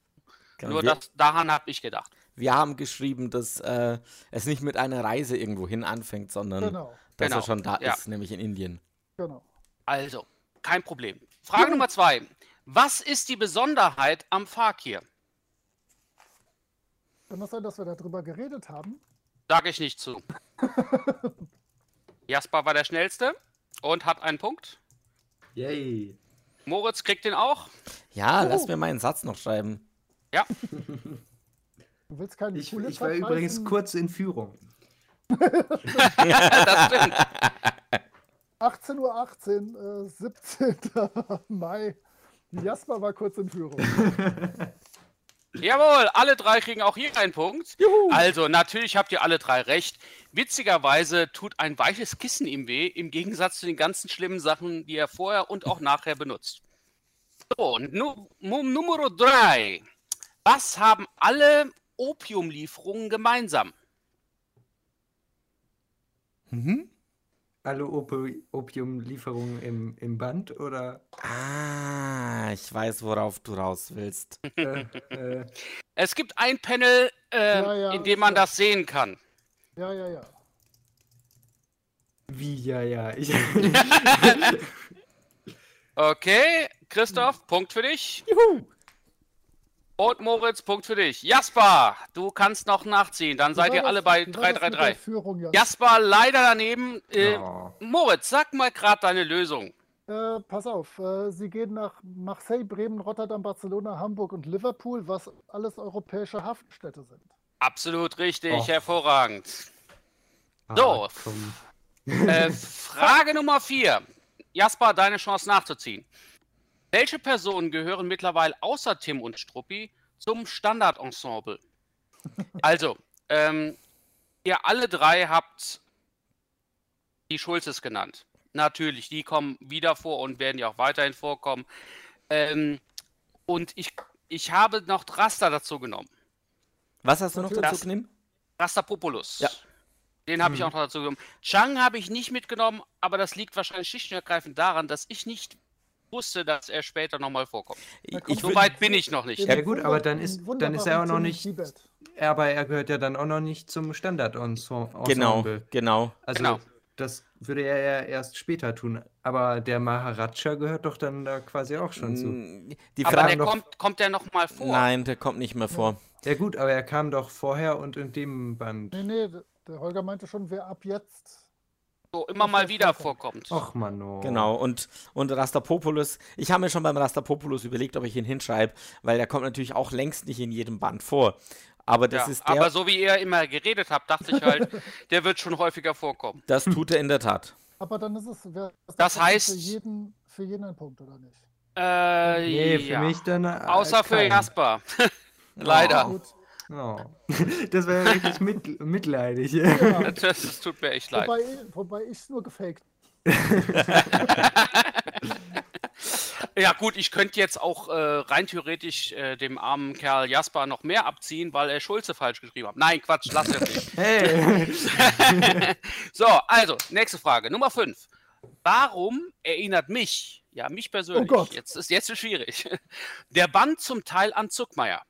Genau. Nur das, daran habe ich gedacht. Wir haben geschrieben, dass äh, es nicht mit einer Reise irgendwo hin anfängt, sondern genau. dass genau. er schon da ja. ist, nämlich in Indien. Genau. Also, kein Problem. Frage Nummer zwei. Was ist die Besonderheit am Fakir? Kann das sein, dass wir darüber geredet haben? Sage ich nicht zu. Jasper war der Schnellste und hat einen Punkt. Yay. Moritz kriegt den auch. Ja, oh. lass mir meinen Satz noch schreiben. Ja. Du willst keinen Ich, ich war übrigens kurz in Führung. ja, das stimmt. 18.18 Uhr, 18, äh, 17. Mai. Jasper war kurz in Führung. Jawohl, alle drei kriegen auch hier einen Punkt. Also, natürlich habt ihr alle drei recht. Witzigerweise tut ein weiches Kissen ihm weh, im Gegensatz zu den ganzen schlimmen Sachen, die er vorher und auch nachher benutzt. So, nu, nu, Nummer drei. Was haben alle Opiumlieferungen gemeinsam? Mhm. Alle Opi Opiumlieferungen im, im Band oder? Ah, ich weiß, worauf du raus willst. äh, äh, Es gibt ein Panel, äh, Ja, ja, in dem man ja. das sehen kann. Ja, ja, ja. wie, ja, ja. Ich, Okay, Christoph, Punkt für dich. Juhu. Und Moritz, Punkt für dich. Jasper, du kannst noch nachziehen. Dann seid ihr alle bei wie war das mit der 333. Führung, Jan? Jasper, leider daneben. Äh, Oh. Moritz, sag mal gerade deine Lösung. Äh, pass auf, äh, sie gehen nach Marseille, Bremen, Rotterdam, Barcelona, Hamburg und Liverpool, was alles europäische Hafenstädte sind. Absolut richtig, Och. hervorragend. Ah, So. Äh, Frage Nummer 4. Jasper, deine Chance nachzuziehen. Welche Personen gehören mittlerweile außer Tim und Struppi zum Standardensemble? Also, ähm, ihr alle drei habt die Schulzes genannt. Natürlich, die kommen wieder vor und werden ja auch weiterhin vorkommen. Ähm, und ich, ich habe noch Raster dazu genommen. Was hast du noch dazu genommen? Rastapopoulos. Ja. Den habe ich auch noch dazu genommen. Chang habe ich nicht mitgenommen, aber das liegt wahrscheinlich schlicht und ergreifend daran, dass ich nicht wusste, dass er später nochmal vorkommt. Ich, So weit bin ich noch nicht. Ja, gut, aber dann ist- dann ist er auch noch nicht-. Aber er gehört ja dann auch noch nicht zum Standardensemble. Genau, genau. Also Genau. das würde er ja erst später tun. Aber der Maharaja gehört doch dann da quasi auch schon zu. Mm, Die aber Frage der doch- kommt, kommt der noch mal vor? Nein, der kommt nicht mehr vor. Ja gut, aber er kam doch vorher und in dem Band. Nee, nee, der Holger meinte schon, wer ab jetzt. So immer mal wieder vorkommt. Och, Mano. Genau, und, und Rastapopoulos, ich habe mir schon beim Rastapopoulos überlegt, ob ich ihn hinschreibe, weil der kommt natürlich auch längst nicht in jedem Band vor. Aber das ja, ist der, aber so wie ihr immer geredet habt, dachte ich halt, der wird schon häufiger vorkommen. das tut er in der Tat. Aber dann ist es wer, Das für heißt- jeden, für jeden ein Punkt, oder nicht? Äh, Nee, für ja. mich dann. äh, Außer für kein. Jasper. Leider. Gut. Oh. Das wäre wirklich mit, mitleidig. Ja, Das, das tut mir echt leid. wobei, wobei ich es nur gefaked. Ja gut, ich könnte jetzt auch äh, rein theoretisch äh, dem armen Kerl Jasper noch mehr abziehen, weil er Schulze falsch geschrieben hat. Nein, Quatsch, lass das nicht. Hey. so, also, nächste Frage. Nummer 5. Warum erinnert mich, ja mich persönlich, Oh jetzt ist jetzt schwierig, der Band zum Teil an Zuckmeier?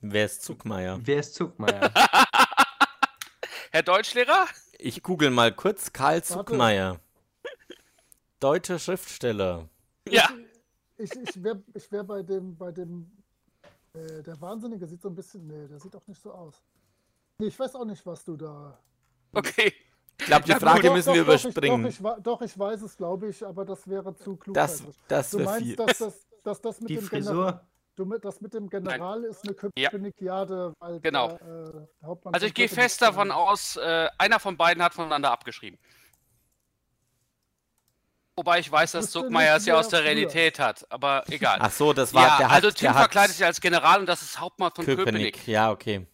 Wer ist Zugmeier? Wer ist Zuckmeier? Herr Deutschlehrer? Ich google mal kurz Karl Zuckmeier. Deutscher Schriftsteller. Ja. Ich, ich wäre ich wär bei dem, bei dem, äh, der Wahnsinnige sieht so ein bisschen, nee, der sieht auch nicht so aus. Nee, ich weiß auch nicht, was du da. Okay. Ich glaube, die Ja. Frage Doch, müssen doch, wir doch, überspringen. Ich, doch, ich, doch, ich weiß es, glaube ich, aber das wäre zu klug. Das, das du wäre meinst, viel. dass das, dass das mit Die dem Frisur? General, du, das mit dem General ist eine Ja. Königiade, weil Genau. der, äh, Hauptmann Also ich gehe fest davon aus, äh, einer von beiden hat voneinander abgeschrieben. Wobei ich weiß, dass Zuckmeier es ja aus der früher. Realität hat, aber egal. Ach so, das war ja, der hat, also Tim der hat verkleidet sich als General und das ist Hauptmann von Köpenick. Köpenick. Ja, okay.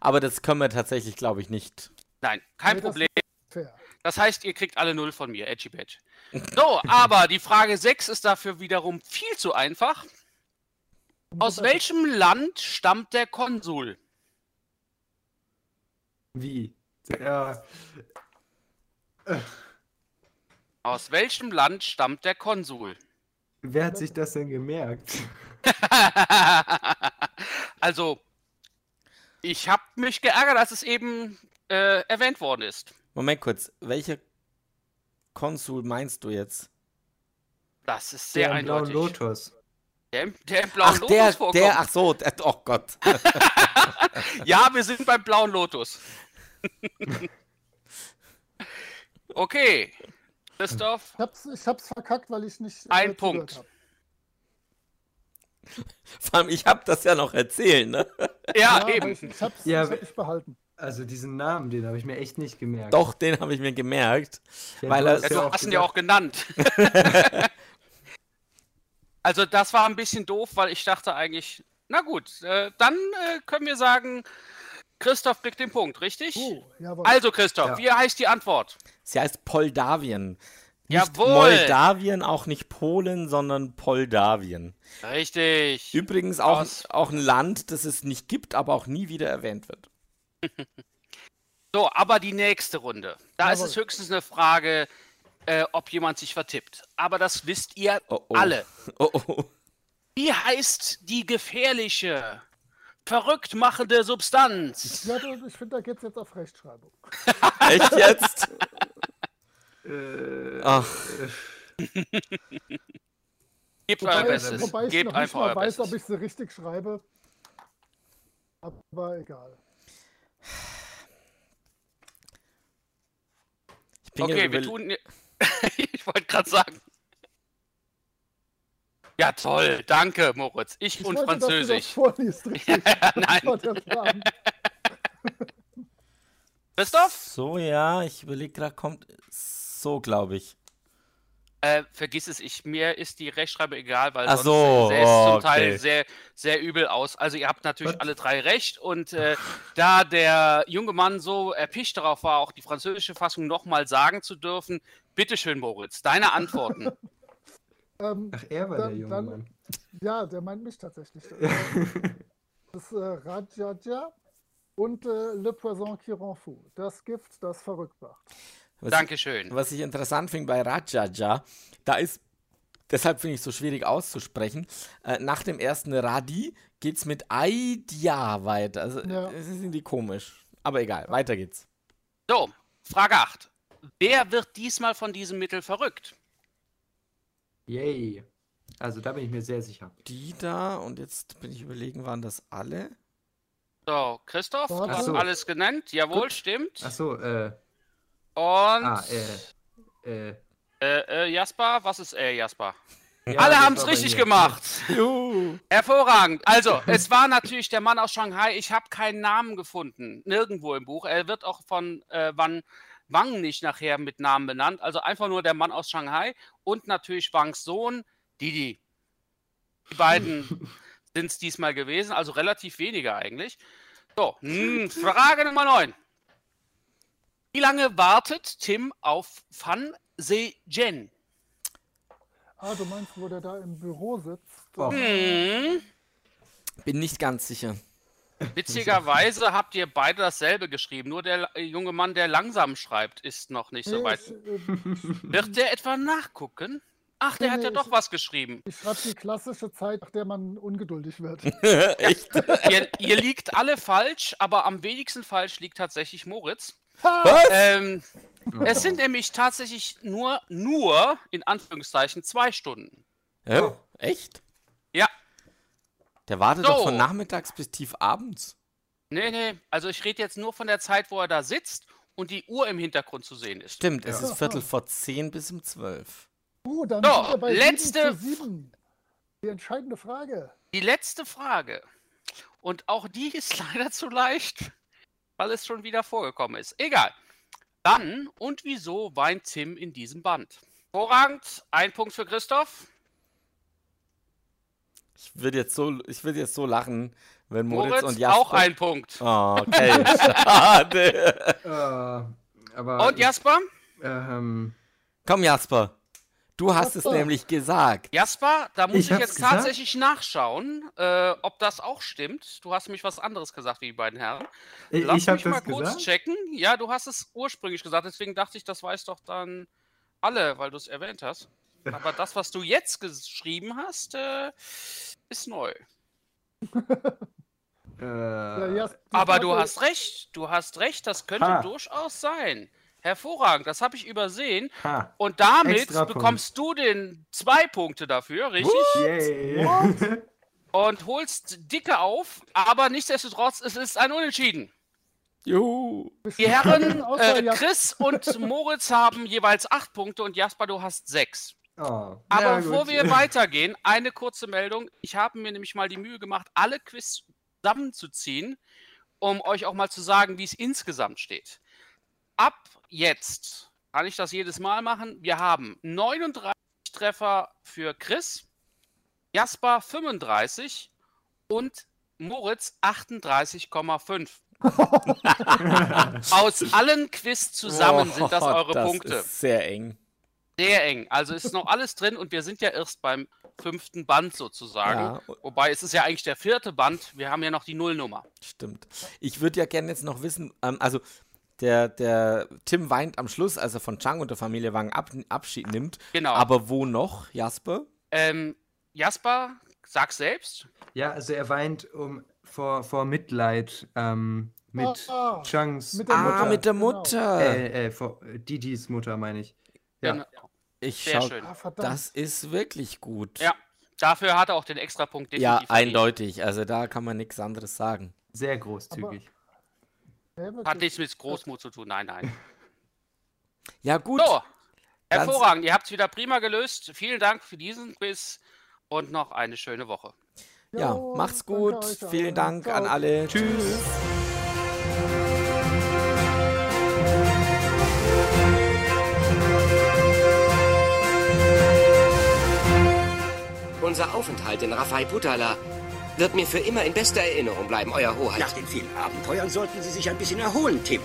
Aber das können wir tatsächlich, glaube ich, nicht. Nein, kein Nee, das Problem. Fair. Das heißt, ihr kriegt alle null von mir, Edgy Badge. So, aber die Frage 6 ist dafür wiederum viel zu einfach. Aus welchem Land stammt der Konsul? Wie? Ja. Aus welchem Land stammt der Konsul? Wer hat sich das denn gemerkt? also, ich habe mich geärgert, als es eben äh, erwähnt worden ist. Moment kurz, welcher Konsul meinst du jetzt? Das ist sehr Der im blauen eindeutig. Lotus. Der, im- der im blauen Ach, Lotus der, vorkommt. der, ach so, der, oh Gott. Ja, wir sind beim blauen Lotus. okay. Christoph, Ich hab's, ich hab's verkackt, weil ich nicht. äh, Ein Punkt. hab. Vor allem, ich habe das ja noch erzählt, ne? ja, Ja, eben. ich, ich hab's, Ja, ich hab behalten. Also diesen Namen, den habe ich mir echt nicht gemerkt. Doch, den habe ich mir gemerkt. Ja, weil du er- hast Ja, du hast ihn ja auch genannt. also das war ein bisschen doof, weil ich dachte eigentlich, na gut. Äh, dann äh, können wir sagen, Christoph kriegt den Punkt, richtig? Jawohl. Also, Christoph, Ja. wie heißt die Antwort? Sie heißt Poldawien. Nicht Jawohl. Moldawien, auch nicht Polen, sondern Poldawien. Richtig. Übrigens auch, Aus- auch ein Land, das es nicht gibt, aber auch nie wieder erwähnt wird. So, aber die nächste Runde. Da ist Jawohl. es höchstens eine Frage, äh, ob jemand sich vertippt. Aber das wisst ihr Oh, oh. alle. Oh, oh. Wie heißt die gefährliche, verrückt machende Substanz? Ja, du, ich finde, da geht es jetzt auf Rechtschreibung. Echt jetzt? Äh, Ach, Gebt euer Wobei, Bestes. wobei ich Gebt noch nicht einfach mal euer weiß, ob ich sie richtig schreibe. Aber egal. ich bin Okay, wir tun. ich wollte gerade sagen. Ja, toll. Danke, Moritz. Ich, Ich und wollte, dass du das Französisch. vorliest, richtig. Nein. Christoph? So, ja, ich überlege gerade, kommt so, glaube ich. Äh, vergiss es, ich, mir ist die Rechtschreibung egal, weil Ach sonst so, sähe es oh, zum Teil okay. sehr, sehr übel aus. Also ihr habt natürlich Was? alle drei recht und äh, da der junge Mann so erpicht darauf war, auch die französische Fassung nochmal sagen zu dürfen, bitteschön Moritz, deine Antworten. Ähm, Ach, er war Dann- der junge dann- Mann. ja, der meint mich tatsächlich. Das ist äh, Rajaja und äh, Le Poison qui rend fou. Das Gift, das verrückt macht. Was Dankeschön. Was ich interessant finde bei Rajaja, da ist, deshalb finde ich es so schwierig auszusprechen, äh, nach dem ersten Radi geht es mit Aidia weiter. Also, Ja. das ist irgendwie komisch. Aber egal, weiter geht's. So, Frage 8. Wer wird diesmal von diesem Mittel verrückt? Yay. Also da bin ich mir sehr sicher. Die da, und jetzt bin ich überlegen, waren das alle? So, Christoph, du hast so. alles genannt. Jawohl, Gut. stimmt. Achso, äh, Und ah, äh, äh. äh, äh, Jasper, was ist äh, Jasper? ja, Alle haben es richtig gemacht. Juhu. Hervorragend. Also, es war natürlich der Mann aus Shanghai. Ich habe keinen Namen gefunden. Nirgendwo im Buch. Er wird auch von äh, Wan Wang nicht nachher mit Namen benannt. Also einfach nur der Mann aus Shanghai und natürlich Wangs Sohn, Didi. Die beiden sind es diesmal gewesen, also relativ wenige eigentlich. So, hm, Frage Nummer 9. Wie lange wartet Tim auf Fan Se-Jen? Ah, du meinst, wo der da im Büro sitzt? Oh. Hm. Bin nicht ganz sicher. Witzigerweise habt ihr beide dasselbe geschrieben. Nur der äh, junge Mann, der langsam schreibt, ist noch nicht so Nee, weit. ich, äh, Wird der etwa nachgucken? Ach, der Nee, hat nee, ja doch ich- was geschrieben. ich schreibe die klassische Zeit, nach der man ungeduldig wird. Echt? ihr, ihr liegt alle falsch, aber am wenigsten falsch liegt tatsächlich Moritz. Was? Ähm, es sind nämlich tatsächlich nur, nur, in Anführungszeichen, zwei Stunden. Hä? Echt? Ja. Der wartet doch So. von nachmittags bis tief abends. Nee, nee, also ich rede jetzt nur von der Zeit, wo er da sitzt und die Uhr im Hintergrund zu sehen ist. Stimmt, es Ja. ist Viertel vor zehn bis um zwölf. Uh, dann So, sind wir bei letzte- 7 zu 7. Die entscheidende Frage. Die letzte Frage. Und auch die ist leider zu leicht, weil es schon wieder vorgekommen ist. Egal. Dann und wieso weint Tim in diesem Band? Vorragend, ein Punkt für Christoph. Ich würde jetzt so, ich würde jetzt so lachen, wenn Moritz, Moritz, und Jasper. auch ein Punkt. Oh, okay, schade. Äh, aber. Und Jasper? Ähm, Komm, Jasper. Du hast es nämlich gesagt. Jasper, da muss Ich ich, jetzt gesagt. tatsächlich nachschauen, äh, ob das auch stimmt. Du hast nämlich was anderes gesagt wie die beiden Herren. ich Lass ich mich mal kurz gesagt. checken. Ja, du hast es ursprünglich gesagt, deswegen dachte ich, das weiß doch dann alle, weil du es erwähnt hast. Aber das, was du jetzt geschrieben hast, äh, ist neu. Äh, Aber du hast recht, du hast recht, das könnte Ha. durchaus sein. Hervorragend, das habe ich übersehen. ha. Und damit Extra Punkt. bekommst du den zwei Punkte dafür, richtig? Yay. Und holst dicke auf, aber nichtsdestotrotz, es ist ein Unentschieden. Juhu. Die Herren äh, Chris und Moritz haben jeweils acht Punkte und Jasper, du hast sechs. Oh, Aber bevor gut. wir weitergehen, eine kurze Meldung. Ich habe mir nämlich mal die Mühe gemacht, alle Quiz zusammenzuziehen, um euch auch mal zu sagen, wie es insgesamt steht. Ab jetzt kann ich das jedes Mal machen. Wir haben 39 Treffer für Chris, Jasper 35 und Moritz 38,5. Aus allen Quiz zusammen sind das Oh, eure das Punkte. Ist sehr eng. Sehr eng. Also ist noch alles drin und wir sind ja erst beim fünften Band sozusagen. Ja. Wobei es ist ja eigentlich der vierte Band. Wir haben ja noch die Nullnummer. Stimmt. Ich würde ja gerne jetzt noch wissen, ähm, also der, der Tim weint am Schluss, als er von Chang und der Familie Wang ab, Abschied nimmt. Genau. Aber wo noch, Jasper? Ähm, Jasper, sag selbst. Ja, also er weint um, vor, vor Mitleid ähm, mit Ah, Changs mit der ah, Mutter, mit der genau. Mutter. Äh, äh, vor äh, Didis Mutter, meine ich. Ja. Genau. Ich Sehr schau, schön. Ah, das ist wirklich gut. Ja, dafür hat er auch den Extrapunkt Ja, definitiv verdient. eindeutig. Also da kann man nichts anderes sagen. Sehr großzügig. David Hat nichts mit Großmut zu tun. Nein, nein. Ja, gut. So, hervorragend. Ihr habt es wieder prima gelöst. Vielen Dank für diesen Quiz und noch eine schöne Woche. Ja, Jo, macht's gut. Vielen Dank an alle. Tschüss. Unser Aufenthalt in Rafai-Putala wird mir für immer in bester Erinnerung bleiben, Euer Hoheit. Nach den vielen Abenteuern sollten Sie sich ein bisschen erholen, Tim.